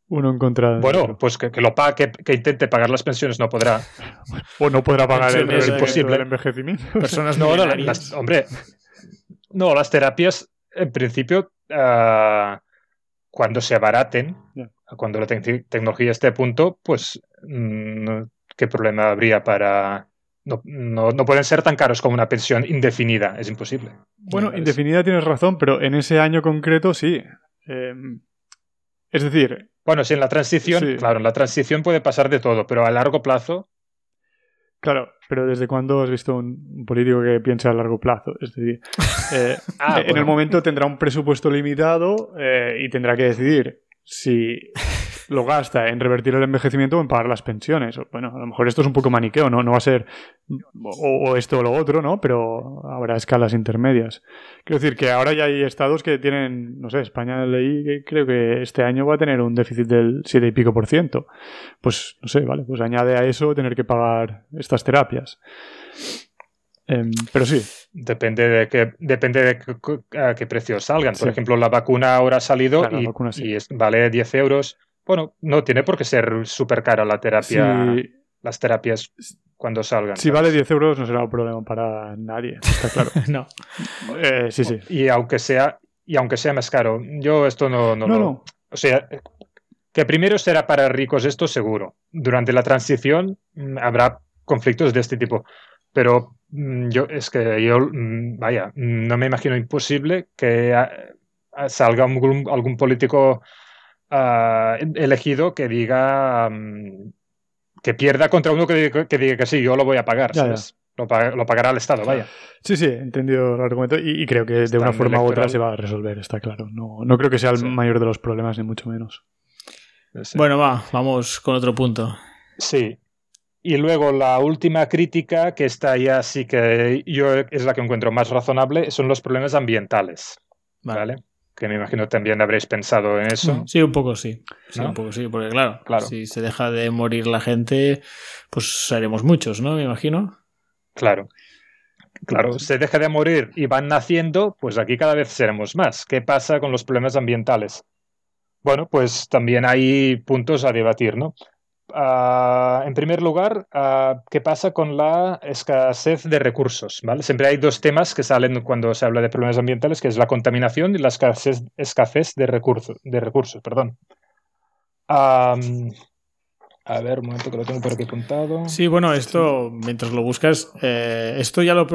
uno en contra de Bueno, otro. pues que, que lo pague, que, que intente pagar las pensiones no podrá. O no podrá pagar el revertimento imposible. envejecimiento. Personas No, no, las- hombre, no, las terapias, en principio, ah, cuando se abaraten, cuando la tec- tecnología esté a punto, pues, mm, ¿qué problema habría para...? No, no, no pueden ser tan caros como una pensión indefinida, es imposible. Bueno, indefinida tienes razón, pero en ese año concreto sí. Eh, es decir, Bueno, sí, en la transición, Sí. claro, en la transición puede pasar de todo, pero a largo plazo, claro, pero ¿desde cuándo has visto un, un político que piensa a largo plazo? Es decir, eh, Ah, en bueno. el momento tendrá un presupuesto limitado eh, y tendrá que decidir si lo gasta en revertir el envejecimiento o en pagar las pensiones. Bueno, a lo mejor esto es un poco maniqueo, ¿no? No va a ser o, o esto o lo otro, ¿no? Pero habrá escalas intermedias. Quiero decir que ahora ya hay estados que tienen, no sé, España leí que creo que este año va a tener un déficit del 7 y pico por ciento. Pues, no sé, vale, pues añade a eso tener que pagar estas terapias. Em, pero sí, depende de qué, depende de qué, a qué precios salgan. Por ejemplo, la vacuna ahora ha salido Claro, y, vacuna sí. y es- vale 10 euros. Bueno, no tiene por qué ser súper cara la terapia, las terapias cuando salgan. si ¿sabes? vale 10 euros no será un problema para nadie, está claro. No. Eh, sí, sí. Y aunque sea, y aunque sea más caro, yo esto no, no, No, lo- no. O sea, que primero será para ricos, esto seguro. Durante la transición mm, habrá conflictos de este tipo. Pero mm, yo es que yo, mm, vaya, no me imagino imposible que ah, salga algún, algún político ah, elegido que diga mm, que pierda contra uno que diga, que diga que sí, yo lo voy a pagar. Ya, ya. ¿sabes? Lo, pa- lo pagará el Estado, vaya. Sí, sí, he entendido el argumento y, y creo que de una forma u otra se va a resolver, está claro. No, no creo que sea el Sí. mayor de los problemas, ni mucho menos. Sí. Bueno, va, vamos con otro punto. Sí. Y luego la última crítica, que está ya sí que yo es la que encuentro más razonable, son los problemas ambientales, ¿vale? Que me imagino también habréis pensado en eso. Sí, un poco sí. Sí, ¿No? un poco sí, porque claro, Claro. si se deja de morir la gente, pues seremos muchos, ¿no? Me imagino. Claro. Claro, se deja de morir y van naciendo, pues aquí cada vez seremos más. ¿Qué pasa con los problemas ambientales? Bueno, pues también hay puntos a debatir, ¿no? Ah, en primer lugar, ah, ¿qué pasa con la escasez de recursos? ¿vale? Siempre hay dos temas que salen cuando se habla de problemas ambientales, que es la contaminación y la escasez, escasez de, recursos, de recursos. Perdón. A ver, un momento que lo tengo por aquí apuntado. Sí, bueno, esto, mientras lo buscas, eh, esto ya lo,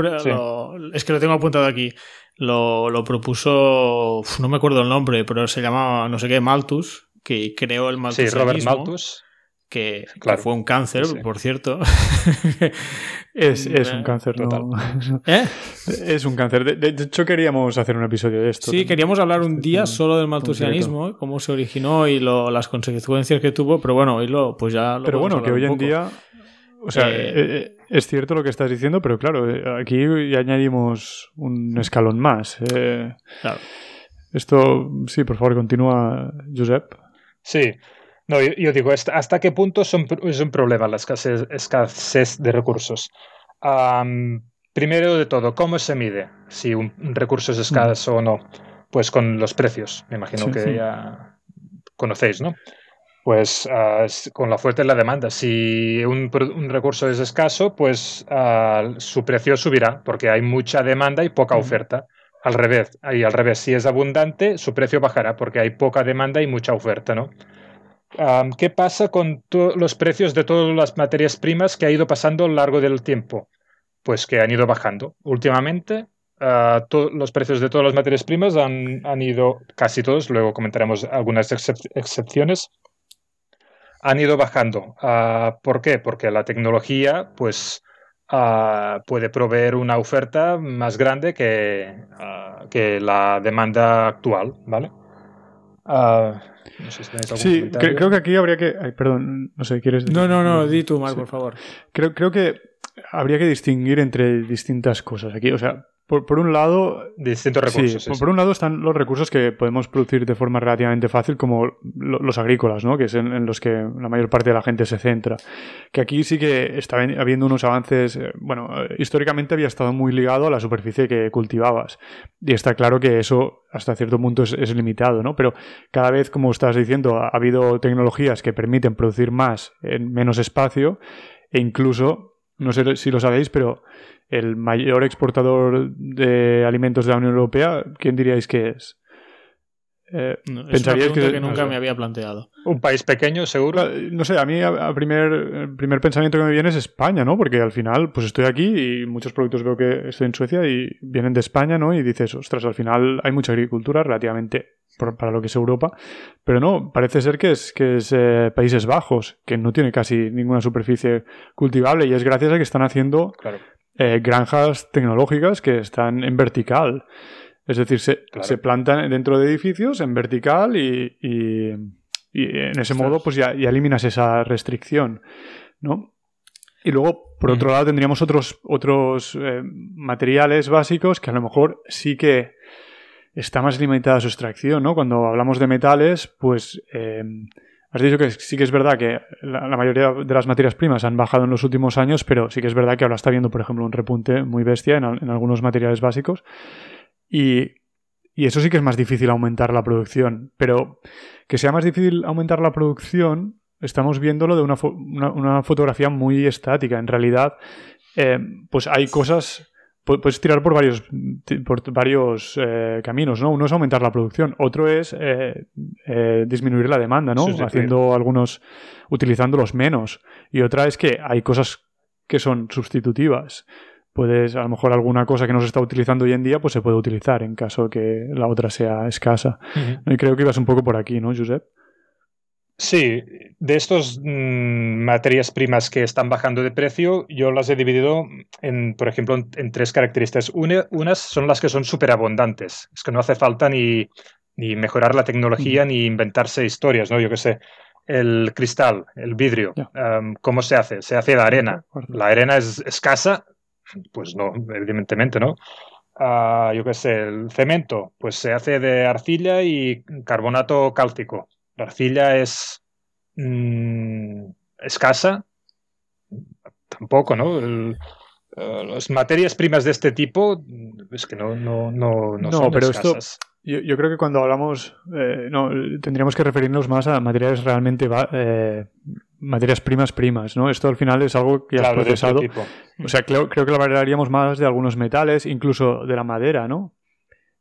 Es que lo tengo apuntado aquí. Lo, lo propuso, no me acuerdo el nombre, pero se llamaba no sé qué, Malthus, que creó el Malthus. Sí, Robert Malthus que, fue un cáncer, por cierto. es, un cáncer, ¿no? ¿Eh? Es un cáncer. De, hecho, queríamos hacer un episodio de esto. Sí, queríamos hablar un día solo del maltusianismo, cómo se originó y las consecuencias que tuvo, pero bueno, hoy lo, pues ya Pero bueno, que hoy en día. O sea, eh, eh, es cierto lo que estás diciendo, pero claro, aquí ya añadimos un escalón más. Claro. Esto, sí, por favor, continúa, Josep. Sí, no, yo, digo, ¿hasta qué punto es un problema la escasez, de recursos? primero de todo, ¿cómo se mide si un, recurso es escaso o no? Pues con los precios, me imagino que ya conocéis, ¿no? Pues ah, con la fuerte de la demanda. Si un, recurso es escaso, pues ah, su precio subirá porque hay mucha demanda y poca oferta. Al revés, y al revés, si es abundante, su precio bajará porque hay poca demanda y mucha oferta, ¿no? ¿Qué pasa con los precios de todas las materias primas que ha ido pasando a lo largo del tiempo? Pues que han ido bajando. Últimamente, ah, los precios de todas las materias primas han, ido, casi todos, luego comentaremos algunas excepciones, han ido bajando. Ah, ¿Por qué? Porque la tecnología, pues, ah, puede proveer una oferta más grande que, que la demanda actual, ¿vale? Sí, creo que aquí habría que. perdón, no sé, ¿quieres.? No, no, no, di tú, Mar, por favor. Creo, creo que habría que distinguir entre distintas cosas aquí. O sea, por, un lado. Distintos recursos. por, un lado están los recursos que podemos producir de forma relativamente fácil, como los agrícolas, ¿no? Que es en, los que la mayor parte de la gente se centra. Que aquí sí que está habiendo unos avances. Eh, bueno, históricamente había estado muy ligado a la superficie que cultivabas. Y está claro que eso hasta cierto punto es, es limitado, ¿no? Pero cada vez, como estás diciendo, ha habido tecnologías que permiten producir más en menos espacio e incluso no sé si lo sabéis, pero el mayor exportador de alimentos de la Unión Europea, ¿quién diríais que es? Eh, pensaríais que, nunca me había planteado. Un país pequeño, seguro. No sé, a mí a, primer, el primer pensamiento que me viene es España, ¿no? Porque al final, pues estoy aquí y muchos productos veo que estoy en Suecia y vienen de España, ¿no? Y dices, ostras, al final hay mucha agricultura relativamente para lo que es Europa, pero no, parece ser que es, que es eh, Países Bajos, que no tiene casi ninguna superficie cultivable y es gracias a que están haciendo eh, granjas tecnológicas que están en vertical. Es decir, se, se plantan dentro de edificios en vertical y, y, en ese modo pues ya, eliminas esa restricción, ¿no? Y luego, por otro lado, tendríamos otros, otros eh, materiales básicos que a lo mejor sí que está más limitada su extracción, ¿no? Cuando hablamos de metales, pues eh, has dicho que sí que es verdad que la, mayoría de las materias primas han bajado en los últimos años, pero sí que es verdad que ahora está habiendo, por ejemplo, un repunte muy bestia en, algunos materiales básicos. Y, eso sí que es más difícil aumentar la producción. Pero que sea más difícil aumentar la producción, estamos viéndolo de una, fotografía muy estática. En realidad, eh, pues hay cosas puedes tirar por varios, por varios eh, caminos, ¿no? Uno es aumentar la producción, otro es eh, eh, disminuir la demanda, ¿no? Haciendo algunos, utilizándolos menos. Y otra es que hay cosas que son sustitutivas. Puedes, a lo mejor alguna cosa que no se está utilizando hoy en día, pues se puede utilizar en caso que la otra sea escasa. Y creo que ibas un poco por aquí, ¿no, Josep? Sí, de estas mm, materias primas que están bajando de precio, yo las he dividido en, por ejemplo, en, tres características. unas son las que son súper abundantes, es que no hace falta ni, ni mejorar la tecnología ni inventarse historias, ¿no? Yo qué sé, el cristal, el vidrio, ¿cómo se hace? Se hace de arena. La arena es escasa, pues no, evidentemente, ¿no? Ah, yo qué sé, el cemento, pues se hace de arcilla y carbonato cálcico la arcilla es mm, escasa, tampoco, ¿no? Eh, las materias primas de este tipo es que no, no, no, no, son pero escasas. Esto, yo, creo que cuando hablamos, eh, no, tendríamos que referirnos más a materiales realmente eh, materias primas primas, ¿no? Esto al final es algo que has este procesado. o sea, creo, creo que lo hablaríamos más de algunos metales, incluso de la madera, ¿no?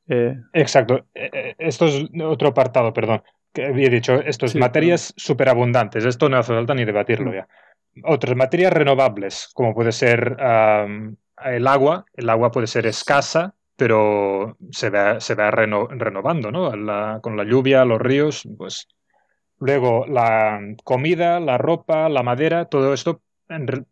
Exacto. Esto es otro apartado, perdón que había dicho, esto es materias superabundantes, esto no hace falta ni debatirlo ya. Otras materias renovables, como puede ser el agua, el agua puede ser escasa, pero se va, se va renovando, ¿no? con la lluvia, los ríos, pues. Luego, la comida, la ropa, la madera, todo esto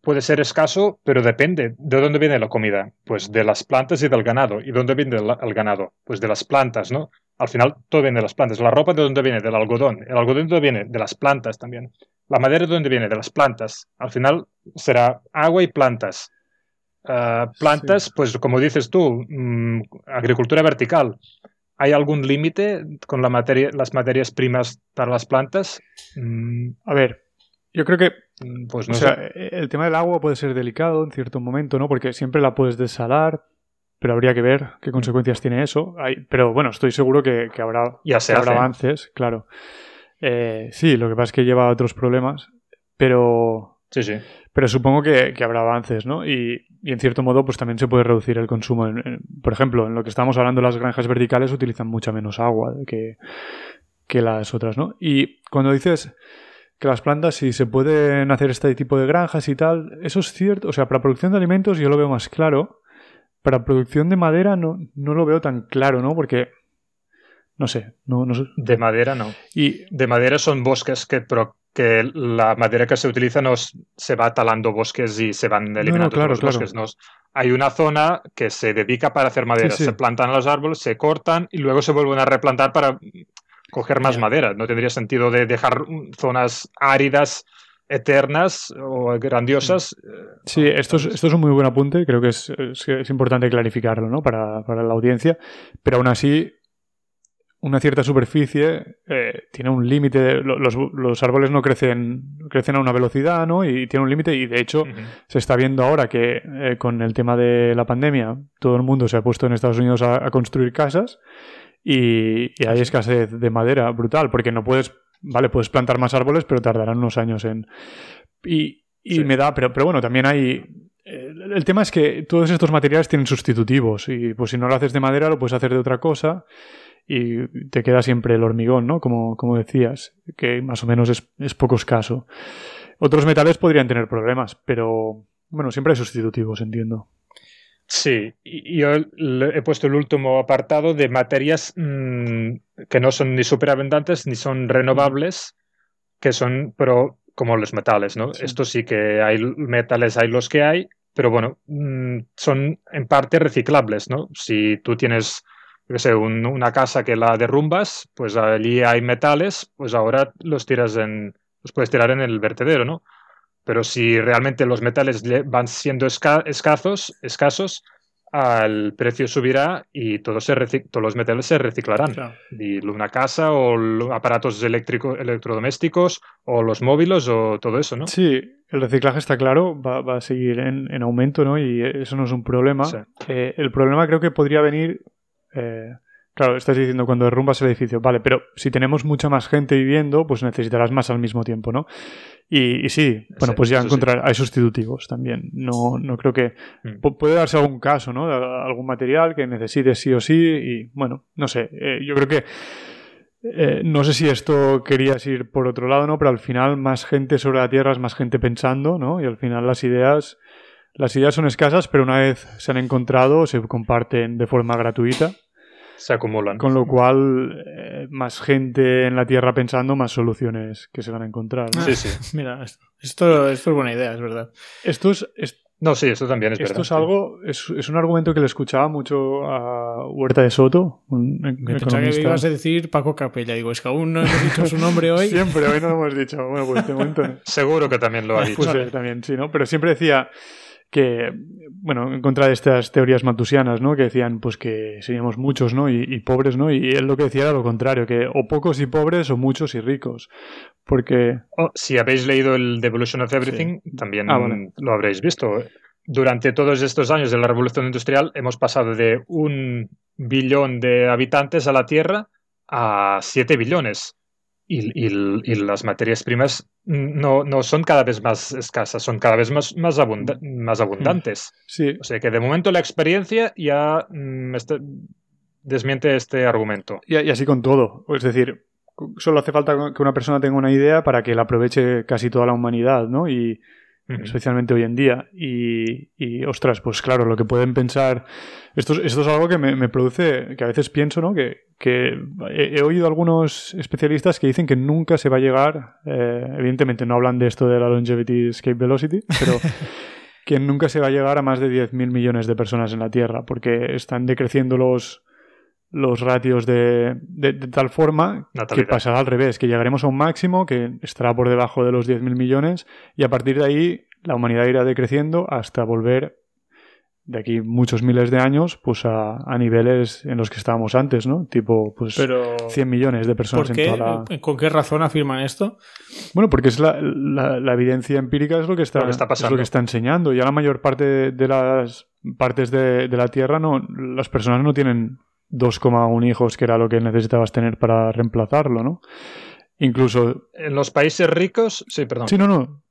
puede ser escaso, pero depende. ¿De dónde viene la comida? Pues de las plantas y del ganado. ¿Y dónde viene el ganado? Pues de las plantas, ¿no? Al final todo viene de las plantas. La ropa de dónde viene? Del algodón. El algodón de dónde viene? De las plantas también. La madera de dónde viene? De las plantas. Al final será agua y plantas. Ah, plantas, pues como dices tú, mm, agricultura vertical. ¿Hay algún límite con la materia, las materias primas para las plantas? Mm. A ver, yo creo que mm, pues no sea, el tema del agua puede ser delicado en cierto momento, ¿no? Porque siempre la puedes desalar, pero habría que ver qué consecuencias tiene eso. pero bueno, estoy seguro que, habrá, avances, claro. Eh, sí, lo que pasa es que lleva otros problemas, pero... Sí, sí. Pero supongo que, habrá avances, ¿no? Y, en cierto modo, pues también se puede reducir el consumo. por ejemplo, en lo que estamos hablando, las granjas verticales utilizan mucha menos agua que, que las otras, ¿no? Y cuando dices que las plantas, si se pueden hacer este tipo de granjas y tal, eso es cierto. O sea, para producción de alimentos yo lo veo más claro. Para producción de madera no, no lo veo tan claro, ¿no? Porque no sé, no, no De madera no. Y de madera son bosques que, que la madera que se utiliza no se va talando bosques y se van eliminando los bosques. Hay una zona que se dedica para hacer madera. Se plantan los árboles, se cortan y luego se vuelven a replantar para coger más madera. No tendría sentido de dejar zonas áridas eternas o grandiosas. Sí, esto es, esto es un muy buen apunte, creo que es, es, importante clarificarlo ¿no? para, para, la audiencia, pero aún así una cierta superficie eh, tiene un límite, los, los, árboles no crecen, crecen a una velocidad, ¿no? Y tiene un límite. Y de hecho se está viendo ahora que eh, con el tema de la pandemia todo el mundo se ha puesto en Estados Unidos a, construir casas y, hay escasez de madera brutal porque no puedes, vale, puedes plantar más árboles pero tardarán unos años en... Y, y me da, pero, pero bueno, también hay el tema es que todos estos materiales tienen sustitutivos y pues si no lo haces de madera lo puedes hacer de otra cosa y te queda siempre el hormigón, ¿no? Como, como decías, que más o menos es, es poco escaso. Otros metales podrían tener problemas, pero bueno, siempre hay sustitutivos, entiendo. Sí, yo he puesto el último apartado de materias mm, que no son ni superabundantes ni son renovables, que son, pero como los metales, ¿no? Esto sí que hay metales, hay los que hay, pero bueno, mm, son en parte reciclables, ¿no? Si tú tienes yo sé, una casa que la derrumbas, pues allí hay metales, pues ahora los tiras en, los puedes tirar en el vertedero, ¿no? Pero si realmente los metales van siendo escasos, escasos, el precio subirá y todos, se todos los metales se reciclarán. Y una casa o aparatos eléctricos, electrodomésticos o los móviles o todo eso, ¿no? Sí, el reciclaje está claro, va, a seguir en, aumento, ¿no? Y eso no es un problema. Eh, el problema creo que podría venir eh, claro, estás diciendo cuando derrumbas el edificio, vale, pero si tenemos mucha más gente viviendo, pues necesitarás más al mismo tiempo, ¿no? Y, sí, bueno, pues ya encontrar, hay sustitutivos también. No, no creo que. Mm. Puede darse algún caso, ¿no? De algún material que necesites sí o sí, y bueno, no sé. Eh, yo creo que. Eh, no sé si esto querías ir por otro lado, ¿no? Pero al final, más gente sobre la Tierra es más gente pensando, ¿no? Y al final las ideas. Las ideas son escasas, pero una vez se han encontrado, se comparten de forma gratuita se acumulan. Con lo cual, eh, más gente en la Tierra pensando, más soluciones que se van a encontrar. Sí, sí. Mira, esto, esto, es buena idea, es verdad. Esto es, no, sí, esto también es Esto es algo, es, es, un argumento que le escuchaba mucho a Huerta de Soto, un Me pensaba que ibas a decir Paco Capella. Digo, es que aún no hemos dicho su nombre hoy. Siempre, hoy no lo hemos dicho. Bueno, pues este momento. Seguro que también lo ha dicho. Pues también, sí, ¿no? Pero siempre decía que, bueno, en contra de estas teorías matusianas, ¿no? Que decían, pues que seríamos muchos, ¿no? Y, pobres, ¿no? Y él lo que decía era lo contrario, que o pocos y pobres o muchos y ricos. Porque... Oh, si habéis leído el The Evolution of Everything, también ah, lo habréis visto. Durante todos estos años de la revolución industrial hemos pasado de un billón de habitantes a la Tierra a siete billones y, las materias primas no, no, son cada vez más escasas, son cada vez más, más, más abundantes. Sí. O sea que de momento la experiencia ya mm, este, desmiente este argumento. Y, así con todo. Es decir, solo hace falta que una persona tenga una idea para que la aproveche casi toda la humanidad, ¿no? Y especialmente hoy en día. Y, y, ostras, pues claro, lo que pueden pensar... Esto, esto es algo que me, produce, que a veces pienso, ¿no? Que, que he, oído algunos especialistas que dicen que nunca se va a llegar, eh, evidentemente no hablan de esto de la longevity escape velocity, pero... que nunca se va a llegar a más de 10.000 millones de personas en la Tierra, porque están decreciendo los, los ratios de, de, tal forma que pasará al revés, que llegaremos a un máximo que estará por debajo de los 10.000 millones y a partir de ahí la humanidad irá decreciendo hasta volver de aquí muchos miles de años pues a, a niveles en los que estábamos antes, ¿no? Tipo pues 100 millones de personas en toda la... ¿Con qué razón afirman esto? Bueno, porque es la, la, evidencia empírica es lo que está, lo que es lo que está enseñando. Ya la mayor parte de las partes de, de la Tierra no las personas no tienen 2,1 hijos, que era lo que necesitabas tener para reemplazarlo, ¿no? Incluso. En los países ricos. Sí, perdón. Sí, no, no.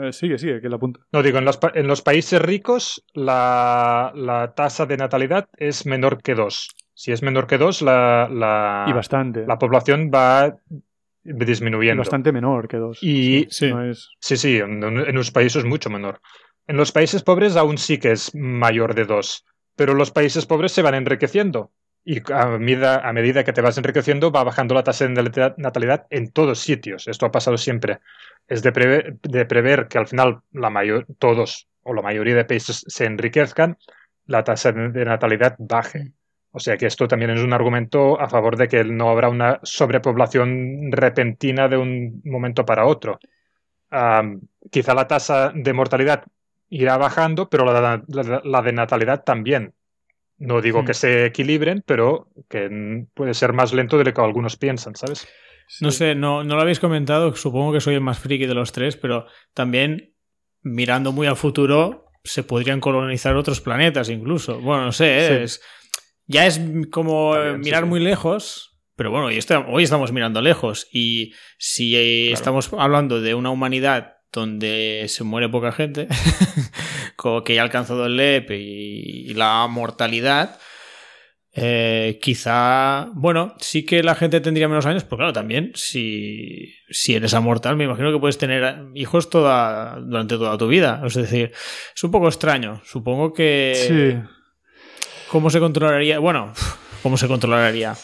Eh, sigue, sigue, que la apunta. No, digo, en los, en los países ricos la, la, tasa de natalidad es menor que 2. Si es menor que 2, la, la, y bastante. la población va disminuyendo. Y bastante menor que 2. Y, sí, sí, sí, en, en los países mucho menor. En los países pobres aún sí que es mayor de 2, pero los países pobres se van enriqueciendo y a medida, a medida que te vas enriqueciendo va bajando la tasa de natalidad en todos sitios. Esto ha pasado siempre. Es de prever, de prever que al final la mayor, todos o la mayoría de países se enriquezcan, la tasa de natalidad baje. O sea que esto también es un argumento a favor de que no habrá una sobrepoblación repentina de un momento para otro. quizá la tasa de mortalidad irá bajando, pero la de natalidad también. No digo que hmm. se equilibren, pero que puede ser más lento de lo que algunos piensan, ¿sabes? No sé, no, no lo habéis comentado, supongo que soy el más friki de los tres, pero también mirando muy al futuro se podrían colonizar otros planetas incluso. Bueno, no sé, es, ya es como mirar muy lejos, pero bueno, hoy, hoy estamos mirando lejos y si estamos hablando de una humanidad donde se muere poca gente, que ya ha alcanzado el LEP y, la mortalidad, eh, quizá, bueno, sí que la gente tendría menos años, pero claro, también si, si eres amortal, me imagino que puedes tener hijos toda, durante toda tu vida. Es decir, es un poco extraño. Supongo que... Sí. ¿Cómo se controlaría? Bueno, ¿cómo se controlaría?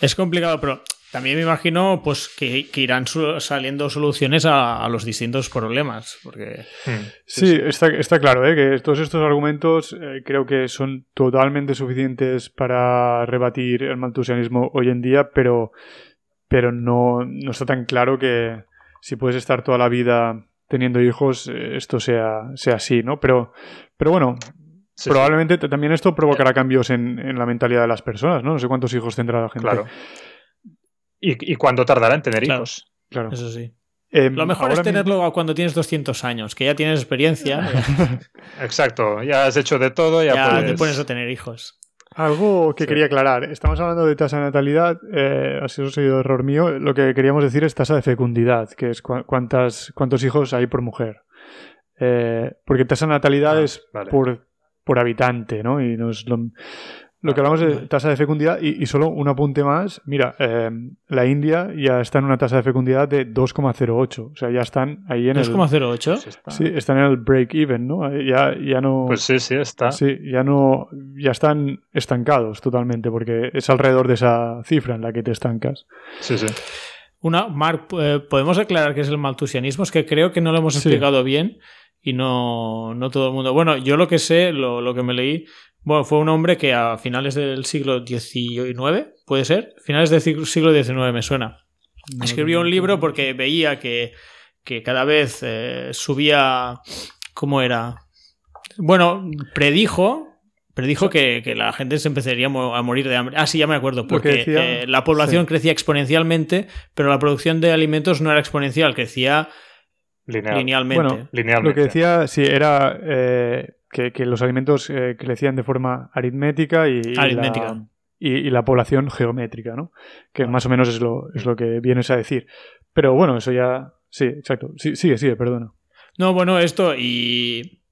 Es complicado, pero también me imagino pues que, irán saliendo soluciones a, los distintos problemas. Porque... Hmm. Sí, está, está, claro ¿eh? que todos estos argumentos eh, creo que son totalmente suficientes para rebatir el maltusianismo hoy en día, pero, pero no, no está tan claro que si puedes estar toda la vida teniendo hijos, eh, esto sea, sea así, ¿no? Pero, pero bueno, probablemente también esto provocará cambios en, en, la mentalidad de las personas, ¿no? No sé cuántos hijos tendrá la gente. Claro. ¿Y, y cuándo tardará en tener hijos? Claro. Eso sí. Em, Lo mejor es tenerlo cuando tienes 200 años, que ya tienes experiencia. Exacto, ya has hecho de todo, ya, ya te pones a tener hijos. Algo que quería aclarar. Estamos hablando de tasa de natalidad, eh, ha sido un error mío. Lo que queríamos decir es tasa de fecundidad, que es cuántas, cuántos hijos hay por mujer. Eh, porque tasa de natalidad ah, es por, por habitante, ¿no? Y no es lo, lo que hablamos de tasa de fecundidad y, solo un apunte más. Mira, eh, la India ya está en una tasa de fecundidad de 2,08. O sea, ya están ahí en el... ¿2,08? Sí, están en el break-even, ¿no? Ya, ya no... Pues sí, sí, está. Sí, ya no... Ya están estancados totalmente porque es alrededor de esa cifra en la que te estancas. Sí, sí. Una, Mark, eh, ¿podemos aclarar qué es el maltusianismo? Es que creo que no lo hemos explicado bien y no, no todo el mundo. Bueno, yo lo que sé, lo, lo que me leí, bueno, fue un hombre que a finales del siglo XIX, puede ser, finales del siglo XIX me suena. Escribió un libro porque veía que, cada vez eh, subía, ¿cómo era? Bueno, predijo, predijo que, la gente se empezaría a morir de hambre. Ah, sí, ya me acuerdo, porque eh, la población crecía exponencialmente, pero la producción de alimentos no era exponencial, crecía linealmente. Lo que decía, sí, era eh, que, los alimentos eh, crecían de forma aritmética y, La, y, la población geométrica, ¿no? Que más o menos es lo, es lo que vienes a decir. Pero bueno, eso ya. Sí, exacto. Sí, sigue, sigue, perdona. No, bueno, esto y.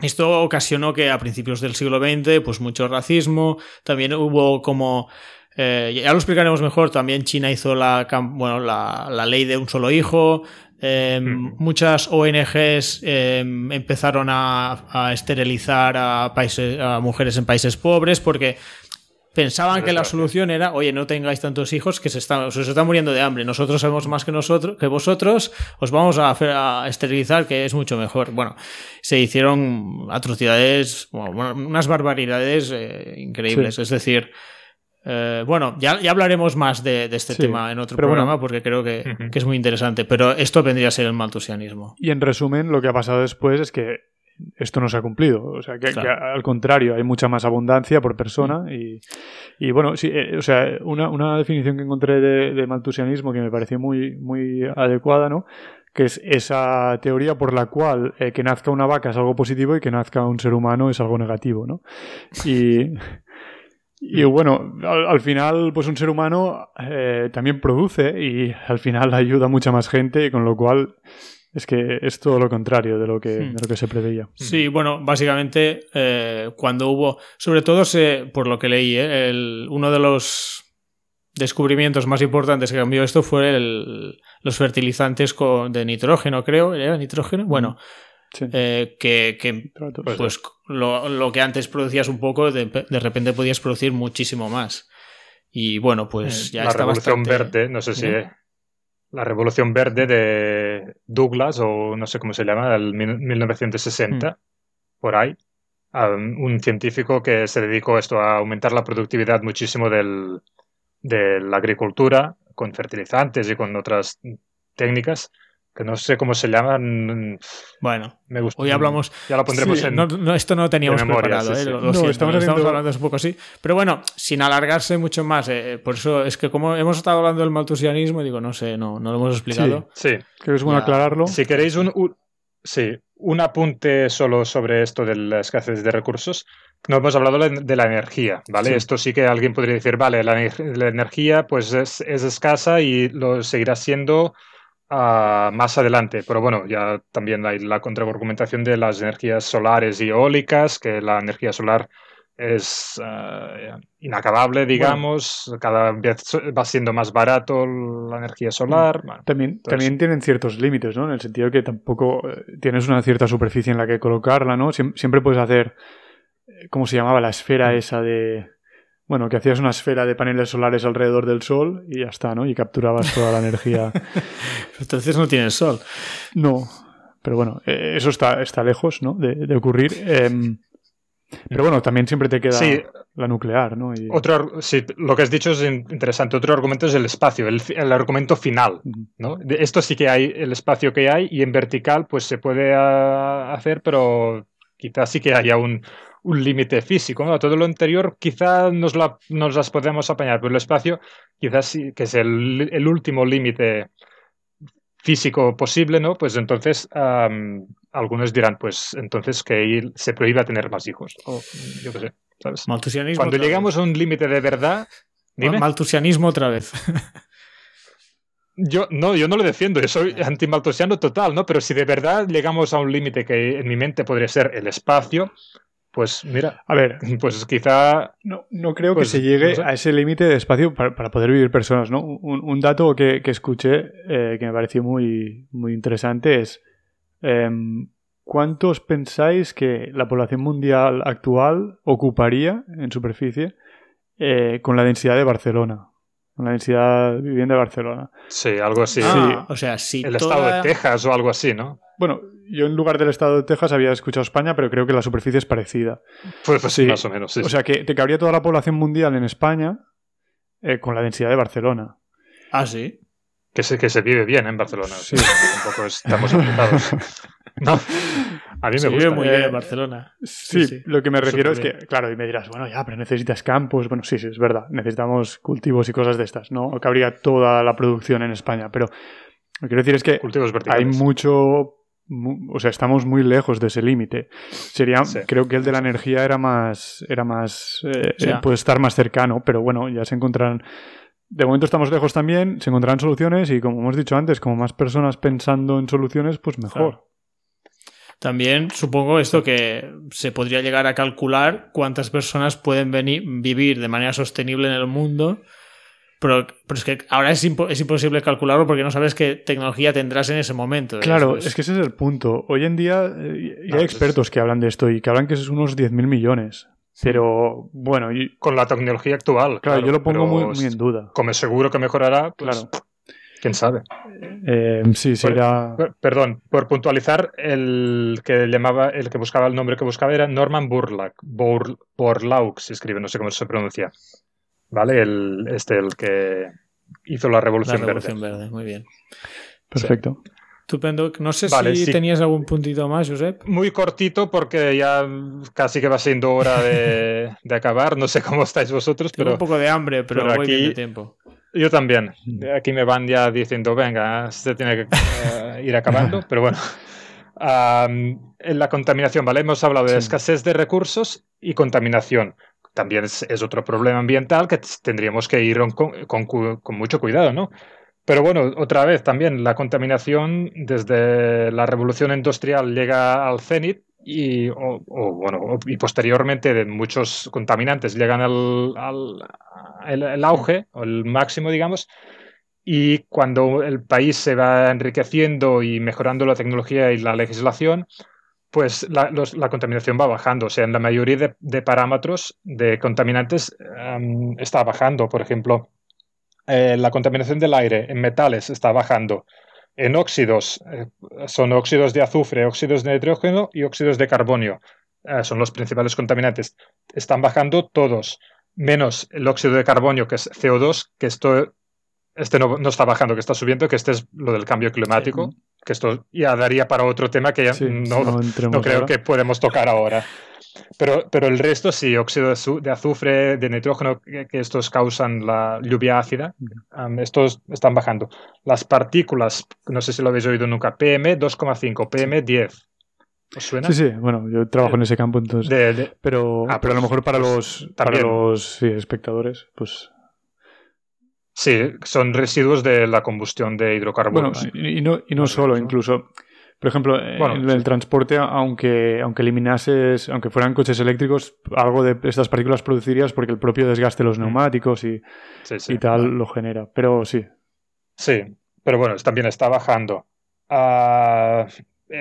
Esto ocasionó que a principios del siglo XX, pues mucho racismo, también hubo como eh, ya lo explicaremos mejor, también China hizo la, bueno, la, ley de un solo hijo, em, Muchas ONGs em, empezaron a, esterilizar a, países, a mujeres en países pobres porque pensaban que la solución era, oye, no tengáis tantos hijos que se están, se están muriendo de hambre. Nosotros sabemos más que nosotros, que vosotros, os vamos a, hacer, a esterilizar, que es mucho mejor. Bueno, se hicieron atrocidades, unas barbaridades eh, increíbles. Es decir, eh, bueno, ya, ya, hablaremos más de, este tema en otro programa porque creo que, que, es muy interesante. Pero esto vendría a ser el maltusianismo. Y en resumen, lo que ha pasado después es que esto no se ha cumplido. O sea, que, al contrario, hay mucha más abundancia por persona. Y, y, bueno, sí, eh, o sea, una, una, definición que encontré de, maltusianismo que me pareció muy, muy adecuada, ¿no? Que es esa teoría por la cual eh, que nazca una vaca es algo positivo y que nazca un ser humano es algo negativo, ¿no? Y. Y bueno, al, final, pues un ser humano eh, también produce y al final ayuda a mucha más gente, con lo cual es que es todo lo contrario de lo que, hmm. lo que se preveía. Sí, bueno, básicamente eh, cuando hubo, sobre todo se, por lo que leí, eh, el, uno de los descubrimientos más importantes que cambió esto fue el, los fertilizantes con, de nitrógeno, creo, ¿era nitrógeno? Bueno, eh, que, que pues lo, lo, que antes producías un poco, de, de, repente podías producir muchísimo más. Y bueno, pues ya la está revolución verde, no sé si la Revolución Verde de Douglas, o no sé cómo se llama, del 1960, mm. por ahí. un científico que se dedicó esto a aumentar la productividad muchísimo del, de la agricultura con fertilizantes y con otras técnicas que no sé cómo se llaman. Bueno, me gusta. Hoy hablamos. Ya lo pondremos en. No, esto no lo teníamos preparado, ¿eh? Lo, no, estamos, hablando un poco así. Pero bueno, sin alargarse mucho más. Eh, por eso es que, como hemos estado hablando del maltusianismo, digo, no sé, no, no lo hemos explicado. Sí, sí. creo que es bueno aclararlo. Si queréis un, sí, un apunte solo sobre esto de la escasez de recursos. No hemos hablado de la energía, ¿vale? Esto sí que alguien podría decir, vale, la, la energía pues es, es escasa y lo seguirá siendo más adelante. Pero bueno, ya también hay la contraargumentación de las energías solares y eólicas, que la energía solar es eh, inacabable, digamos, cada vez va siendo más barato la energía solar. también, también tienen ciertos límites, ¿no? En el sentido que tampoco eh, tienes una cierta superficie en la que colocarla, ¿no? siempre puedes hacer, eh, ¿cómo se llamaba? La esfera mm. esa de bueno, que hacías una esfera de paneles solares alrededor del sol y ya está, ¿no? Y capturabas toda la energía. Entonces no tienes sol. No, pero bueno, eh, eso está, está lejos, ¿no? De, ocurrir. Em, pero bueno, también siempre te queda la nuclear, ¿no? Otro, sí, lo que has dicho es interesante. Otro argumento es el espacio, el, el argumento final, ¿no? esto sí que hay el espacio que hay y en vertical pues se puede ah, hacer, pero quizás sí que haya un, un límite físico. ¿no? Todo lo anterior quizá nos, nos las podemos apañar, pero el espacio quizás sí que es el, el último límite físico posible, ¿no? Pues entonces algunos dirán, pues entonces que se prohíba tener más hijos. O yo qué sé, ¿sabes? Cuando llegamos a un límite de verdad... Maltusianismo otra vez. Yo no, yo no lo defiendo, yo soy antimaltusiano total, ¿no? Pero si de verdad llegamos a un límite que en mi mente podría ser el espacio, pues mira, a ver, pues quizá... No, no creo que pues, se llegue a ese límite de espacio para, poder vivir personas, ¿no? Un, dato que, escuché eh, que me pareció muy, muy interesante es em, ¿cuántos pensáis que la población mundial actual ocuparía en superficie eh, con la densidad de Barcelona? Con la densidad de vivienda de Barcelona. Sí, algo así. Ah, o sea, sí. El estado de Texas o algo así, ¿no? Bueno, yo en lugar del estado de Texas había escuchado España, pero creo que la superficie es parecida. Pues, pues sí, más o menos. Sí, o sea que te cabría toda la población mundial en España eh, con la densidad de Barcelona. Ah, sí. Que se, que se vive bien en Barcelona. Sí. tampoco estamos afectados. No. A mí me gusta. Vive muy bien en Barcelona. Sí, lo que me refiero es que, claro, y me dirás, bueno, ya, pero necesitas campos. Bueno, sí, sí, es verdad. Necesitamos cultivos y cosas de estas, ¿no? Cabría toda la producción en España. Pero lo que quiero decir es que hay mucho o sea, estamos muy lejos de ese límite. Sería, creo que el de la energía era más, era más, eh, eh, puede estar más cercano, pero bueno, ya se encontrarán. De momento estamos lejos también, se encontrarán soluciones y como hemos dicho antes, como más personas pensando en soluciones, pues mejor. También supongo esto que se podría llegar a calcular cuántas personas pueden venir, vivir de manera sostenible en el mundo. Pero, es que ahora es, imposible calcularlo porque no sabes qué tecnología tendrás en ese momento. Claro, es, que ese es el punto. Hoy en día eh, hay expertos que hablan de esto y que hablan que es unos 10.000 millones. Pero bueno. Con la tecnología actual. Claro, yo lo pongo muy, en duda. Como seguro que mejorará, pues, claro. ¿Quién sabe? Eh, sí, será. perdón, por puntualizar, el que llamaba, el que buscaba el nombre que buscaba era Norman Burlack. Borlaug se escribe, no sé cómo se pronuncia. ¿Vale? El, este, el que hizo la Revolución, la Revolución Verde. Muy bien. Perfecto. Estupendo. No sé si tenías algún puntito más, Josep. Muy cortito porque ya casi que va siendo hora de, acabar. No sé cómo estáis vosotros, pero... un poco de hambre, pero, pero aquí, de tiempo. Yo también. Aquí me van ya diciendo, venga, se tiene que eh, ir acabando, pero bueno. en la contaminación, ¿vale? Hemos hablado de escasez de recursos y contaminación. También es, otro problema ambiental que tendríamos que ir con, con, mucho cuidado, ¿no? Pero bueno, otra vez también la contaminación desde la revolución industrial llega al cenit y, o, bueno, y posteriormente muchos contaminantes llegan al, al el, auge, o el máximo, digamos, y cuando el país se va enriqueciendo y mejorando la tecnología y la legislación, pues la, la contaminación va bajando. O sea, en la mayoría de, parámetros de contaminantes em, está bajando. Por ejemplo, eh, la contaminación del aire en metales está bajando en óxidos, eh, son óxidos de azufre, óxidos de nitrógeno y óxidos de carbonio. Eh, son los principales contaminantes. Están bajando todos, menos el óxido de carbonio, que es CO2, que esto este no, está bajando, que está subiendo, que este es lo del cambio climático, que esto ya daría para otro tema que ya no, no, creo que podemos tocar ahora. Pero, pero el resto sí, óxido de azufre, de nitrógeno, que, estos causan la lluvia ácida, estos están bajando. Las partículas, no sé si lo habéis oído nunca, PM 2,5, PM 10. ¿Os suena? Sí, sí, bueno, yo trabajo en ese campo entonces. pero, ah, pero a lo pues, mejor para pues, los, para los espectadores, pues Sí, son residuos de la combustión de hidrocarburos. Bueno, y, no, y no solo, incluso por ejemplo, en el transporte, aunque, aunque eliminases, aunque fueran coches eléctricos, algo de estas partículas producirías porque el propio desgaste de los mm. neumáticos y, y tal lo genera. Pero sí. Sí, pero bueno, también está bajando. Ah,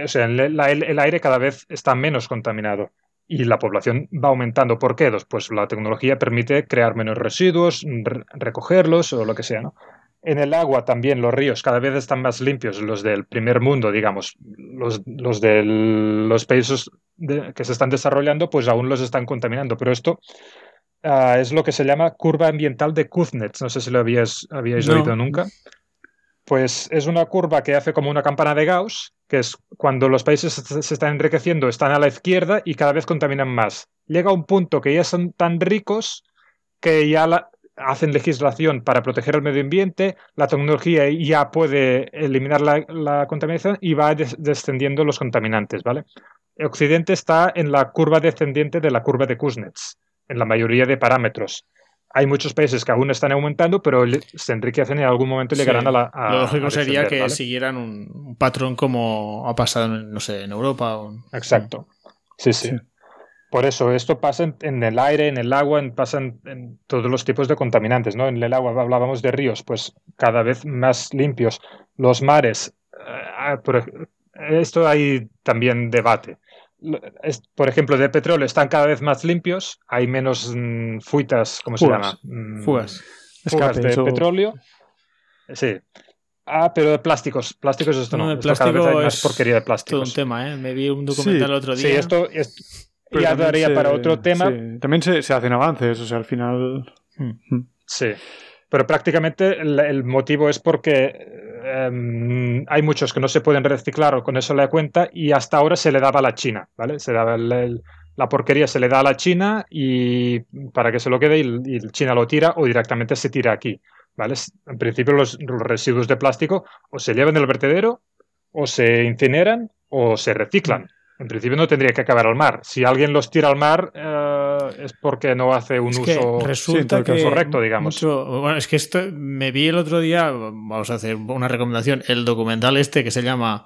o sea, el, aire cada vez está menos contaminado y la población va aumentando. ¿Por qué? Pues la tecnología permite crear menos residuos, recogerlos o lo que sea, ¿no? En el agua también los ríos cada vez están más limpios, los del primer mundo, digamos, los, los de los países que se están desarrollando, pues aún los están contaminando. Pero esto ah, es lo que se llama curva ambiental de Kuznets. No sé si lo habíais, habíais oído nunca. Pues es una curva que hace como una campana de Gauss, que es cuando los países se están enriqueciendo, están a la izquierda y cada vez contaminan más. Llega un punto que ya son tan ricos que ya la, hacen legislación para proteger el medio ambiente, la tecnología ya puede eliminar la, contaminación y va descendiendo los contaminantes, ¿vale? Occidente está en la curva descendiente de la curva de Kuznets, en la mayoría de parámetros. Hay muchos países que aún están aumentando, pero se enriquecen y en algún momento llegarán a la. Lo lógico sería que siguieran un, patrón como ha pasado, no sé, en Europa. Exacto. sí. sí. Por eso, esto pasa en, el aire, en el agua, pasa en, todos los tipos de contaminantes, ¿no? En el agua hablábamos de ríos, pues cada vez más limpios. Los mares, eh, esto hay también debate. Por ejemplo, de petróleo están cada vez más limpios, hay menos mm, fuitas, ¿cómo se llama? Mm, fugas. Fugas de petróleo. Sí. Ah, pero de plásticos. Plásticos esto no. de plástico hay más porquería de plásticos. Todo un tema, ¿eh? Me vi un documental el otro día. Sí, esto, ya daría para otro tema. También se, hacen avances, o sea, al final. Hmm. Hmm. Sí. Pero prácticamente el, motivo es porque em, hay muchos que no se pueden reciclar o con eso le da cuenta y hasta ahora se le daba a la China, ¿vale? Se daba la porquería se le da a la China y para que se lo quede y, China lo tira o directamente se tira aquí, ¿vale? En principio los, los residuos de plástico o se llevan del vertedero o se incineran o se reciclan en principio no tendría que acabar al mar. Si alguien los tira al mar eh, es porque no hace un uso resulta correcto, digamos. bueno, es que esto me vi el otro día, vamos a hacer una recomendación, el documental este que se llama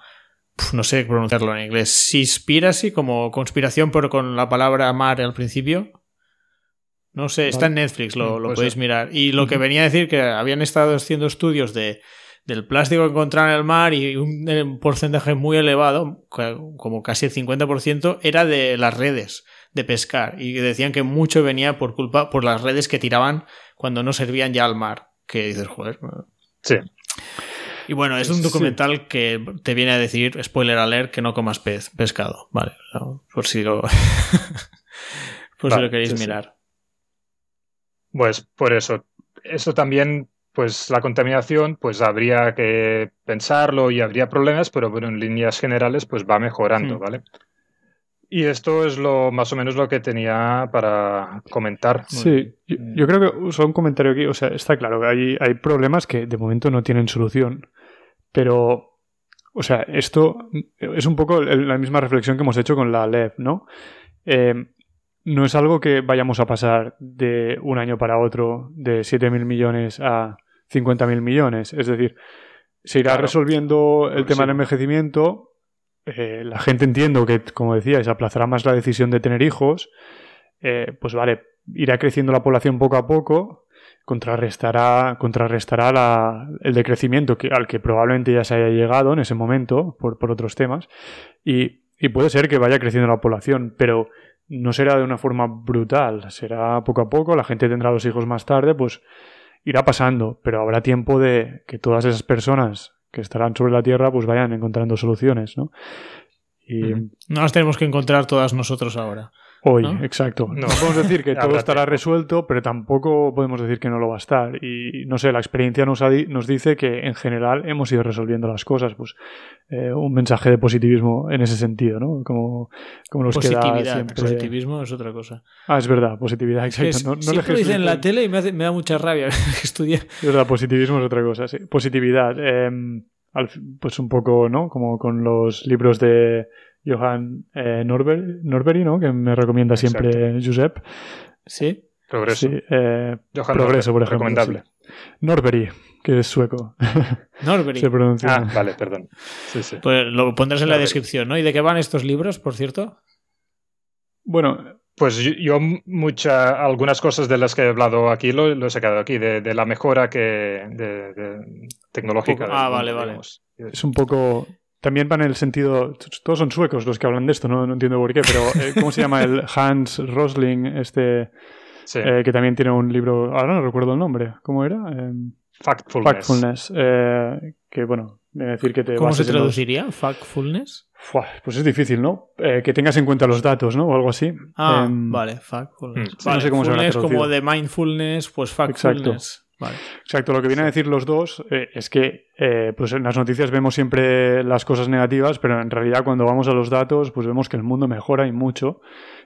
no sé pronunciarlo en inglés, Seaspiracy, como conspiración, pero con la palabra mar al principio. No sé, está en Netflix, lo, lo podéis mirar. Y lo que venía a decir que habían estado haciendo estudios de, del plástico que encontraron en el mar y un porcentaje muy elevado, como casi el 50%, era de las redes de pescar. Y decían que mucho venía por culpa, por las redes que tiraban cuando no servían ya al mar. Que dices, joder. Sí. Y bueno, es un documental que te viene a decir, spoiler alert, que no comas pez, pescado. Vale, por si lo, por si lo queréis mirar. Pues por eso. Eso también, pues la contaminación, pues habría que pensarlo y habría problemas, pero bueno, en líneas generales, pues va mejorando. ¿vale? Y esto es lo más o menos lo que tenía para comentar. Sí, yo, creo que uso un comentario aquí, o sea, está claro que hay, hay problemas que de momento no tienen solución, pero, o sea, esto es un poco la misma reflexión que hemos hecho con la LEV, ¿no? Eh, no es algo que vayamos a pasar de un año para otro de 7.000 millones a 50.000 millones. Es decir, se irá resolviendo el tema del envejecimiento. Eh, la gente entiendo que, como decíais, aplazará más la decisión de tener hijos. Eh, pues vale, irá creciendo la población poco a poco, contrarrestará, contrarrestará el decrecimiento que, al que probablemente ya se haya llegado en ese momento por, por otros temas. Y, y puede ser que vaya creciendo la población, pero no será de una forma brutal, será poco a poco, la gente tendrá los hijos más tarde, pues irá pasando, pero habrá tiempo de que todas esas personas que estarán sobre la Tierra pues vayan encontrando soluciones, ¿no? Y... No las tenemos que encontrar todas nosotros ahora. Hoy, exacto. No. podemos decir que todo estará resuelto, pero tampoco podemos decir que no lo va a estar. Y no sé, la experiencia nos, nos dice que en general hemos ido resolviendo las cosas. Pues eh, un mensaje de positivismo en ese sentido, ¿no? Como, como nos queda siempre. Positivismo es otra cosa. Ah, es verdad, positividad, exacto. no, siempre lo dicen en la tele y me, me da mucha rabia estudiar. Es verdad, positivismo es otra cosa, sí. Positividad. Em, pues un poco, ¿no? Como con los libros de Johan eh, Norberry, ¿no? Que me recomienda siempre Josep. Sí. Progreso. Sí, eh, Progreso, por ejemplo. Recomendable. Norberry, que es sueco. Norberry. Se pronuncia. Ah, vale, perdón. Sí, sí. Pues lo pondrás en la descripción, ¿no? ¿Y de qué van estos libros, por cierto? Bueno, pues yo, muchas, algunas cosas de las que he hablado aquí lo, he sacado aquí, de, la mejora que de, tecnológica. Ah, vale, vale. Es un poco también van en el sentido. Todos son suecos los que hablan de esto, no, entiendo por qué, pero eh, ¿cómo se llama el Hans Rosling? Este. Eh, que también tiene un libro. Ahora no recuerdo el nombre. ¿Cómo era? Em, Factfulness. Factfulness. Eh, que bueno, decir que te. ¿Cómo se traduciría? ¿Factfulness? pues es difícil, ¿no? que tengas en cuenta los datos, ¿no? O algo así. Ah, em, vale, factfulness. Mm. no sé cómo se como de mindfulness, pues factfulness. Exacto, lo que vienen a decir los dos eh, es que eh, pues en las noticias vemos siempre las cosas negativas, pero en realidad cuando vamos a los datos pues vemos que el mundo mejora y mucho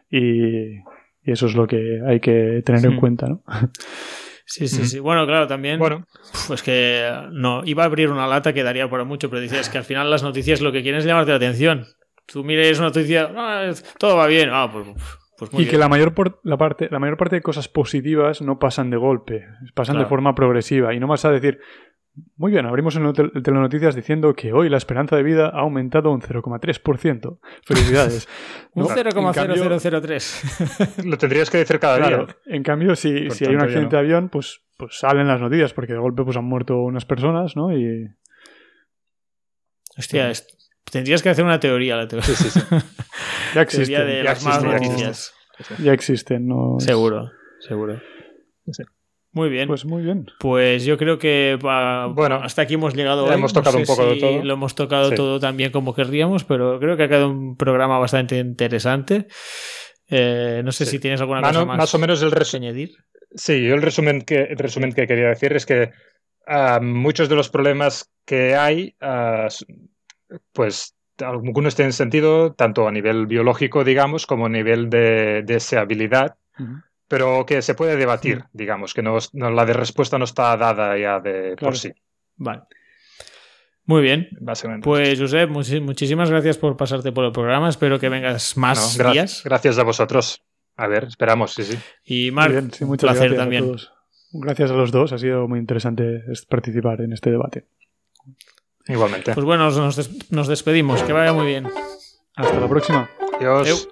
y, eso es lo que hay que tener en cuenta, ¿no? Sí, sí, sí. Bueno, claro, también. Bueno. Pues que no, iba a abrir una lata que daría para mucho, pero dices que al final las noticias lo que quieren es llamarte la atención. Tú mires una noticia, ah, todo va bien, ah, pues pues y que la mayor, la, parte, la mayor parte de cosas positivas no pasan de golpe, pasan de forma progresiva. Y no vas a decir, muy bien, abrimos el, el Telenoticias diciendo que hoy la esperanza de vida ha aumentado un 0,3%. Felicidades. un 0,0003. lo tendrías que decir cada día. En cambio, si, si hay un accidente de avión, pues, pues salen las noticias, porque de golpe pues, han muerto unas personas, ¿no? Y. Hostia, tendrías que hacer una teoría, la teoría. Sí, sí, sí. Ya existen. de las noticias. Ya existen, ¿no? Seguro, seguro. Muy bien. Pues muy bien. Pues yo creo que bueno, hasta aquí hemos llegado. Hoy. Hemos tocado un poco de todo. Lo hemos tocado todo también como querríamos, pero creo que ha quedado un programa bastante interesante. Eh, no sé si tienes alguna cosa más. Más o menos el resumen. Sí, yo el resumen que, el resumen que quería decir es que ah, muchos de los problemas que hay, ah, pues algunos tienen sentido tanto a nivel biológico, digamos, como a nivel de deseabilidad, pero que se puede debatir, digamos, que no, la de respuesta no está dada ya de por sí. Vale. Muy bien. Básicamente. Pues, Josep, muchísimas gracias por pasarte por el programa. Espero que vengas más días. Gracias a vosotros. A ver, esperamos, sí, sí. Y Marc, un placer también. gracias a los dos. Ha sido muy interesante participar en este debate. Igualmente. Pues bueno, nos, des- nos despedimos. Que vaya muy bien. Hasta la próxima. Adiós.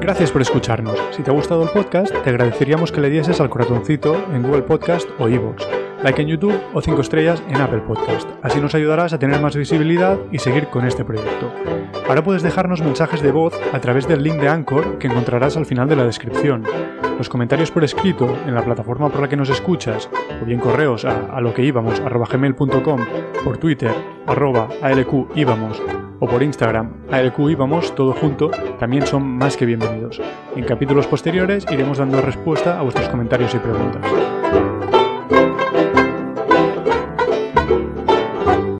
Gracias por escucharnos. Si te ha gustado el podcast, te agradeceríamos que le dieses al corazoncito en Google Podcast o iVoox, like en YouTube o 5 estrellas en Apple Podcast. Así nos ayudarás a tener más visibilidad y seguir con este proyecto. Ahora puedes dejarnos mensajes de voz a través del link de Anchor que encontrarás al final de la descripción. Los comentarios por escrito en la plataforma por la que nos escuchas, o bien correos a, a lo que íbamos arroba gmail.com, por Twitter arroba alq íbamos o por Instagram alq íbamos todo junto, también son más que bienvenidos. En capítulos posteriores iremos dando respuesta a vuestros comentarios y preguntas.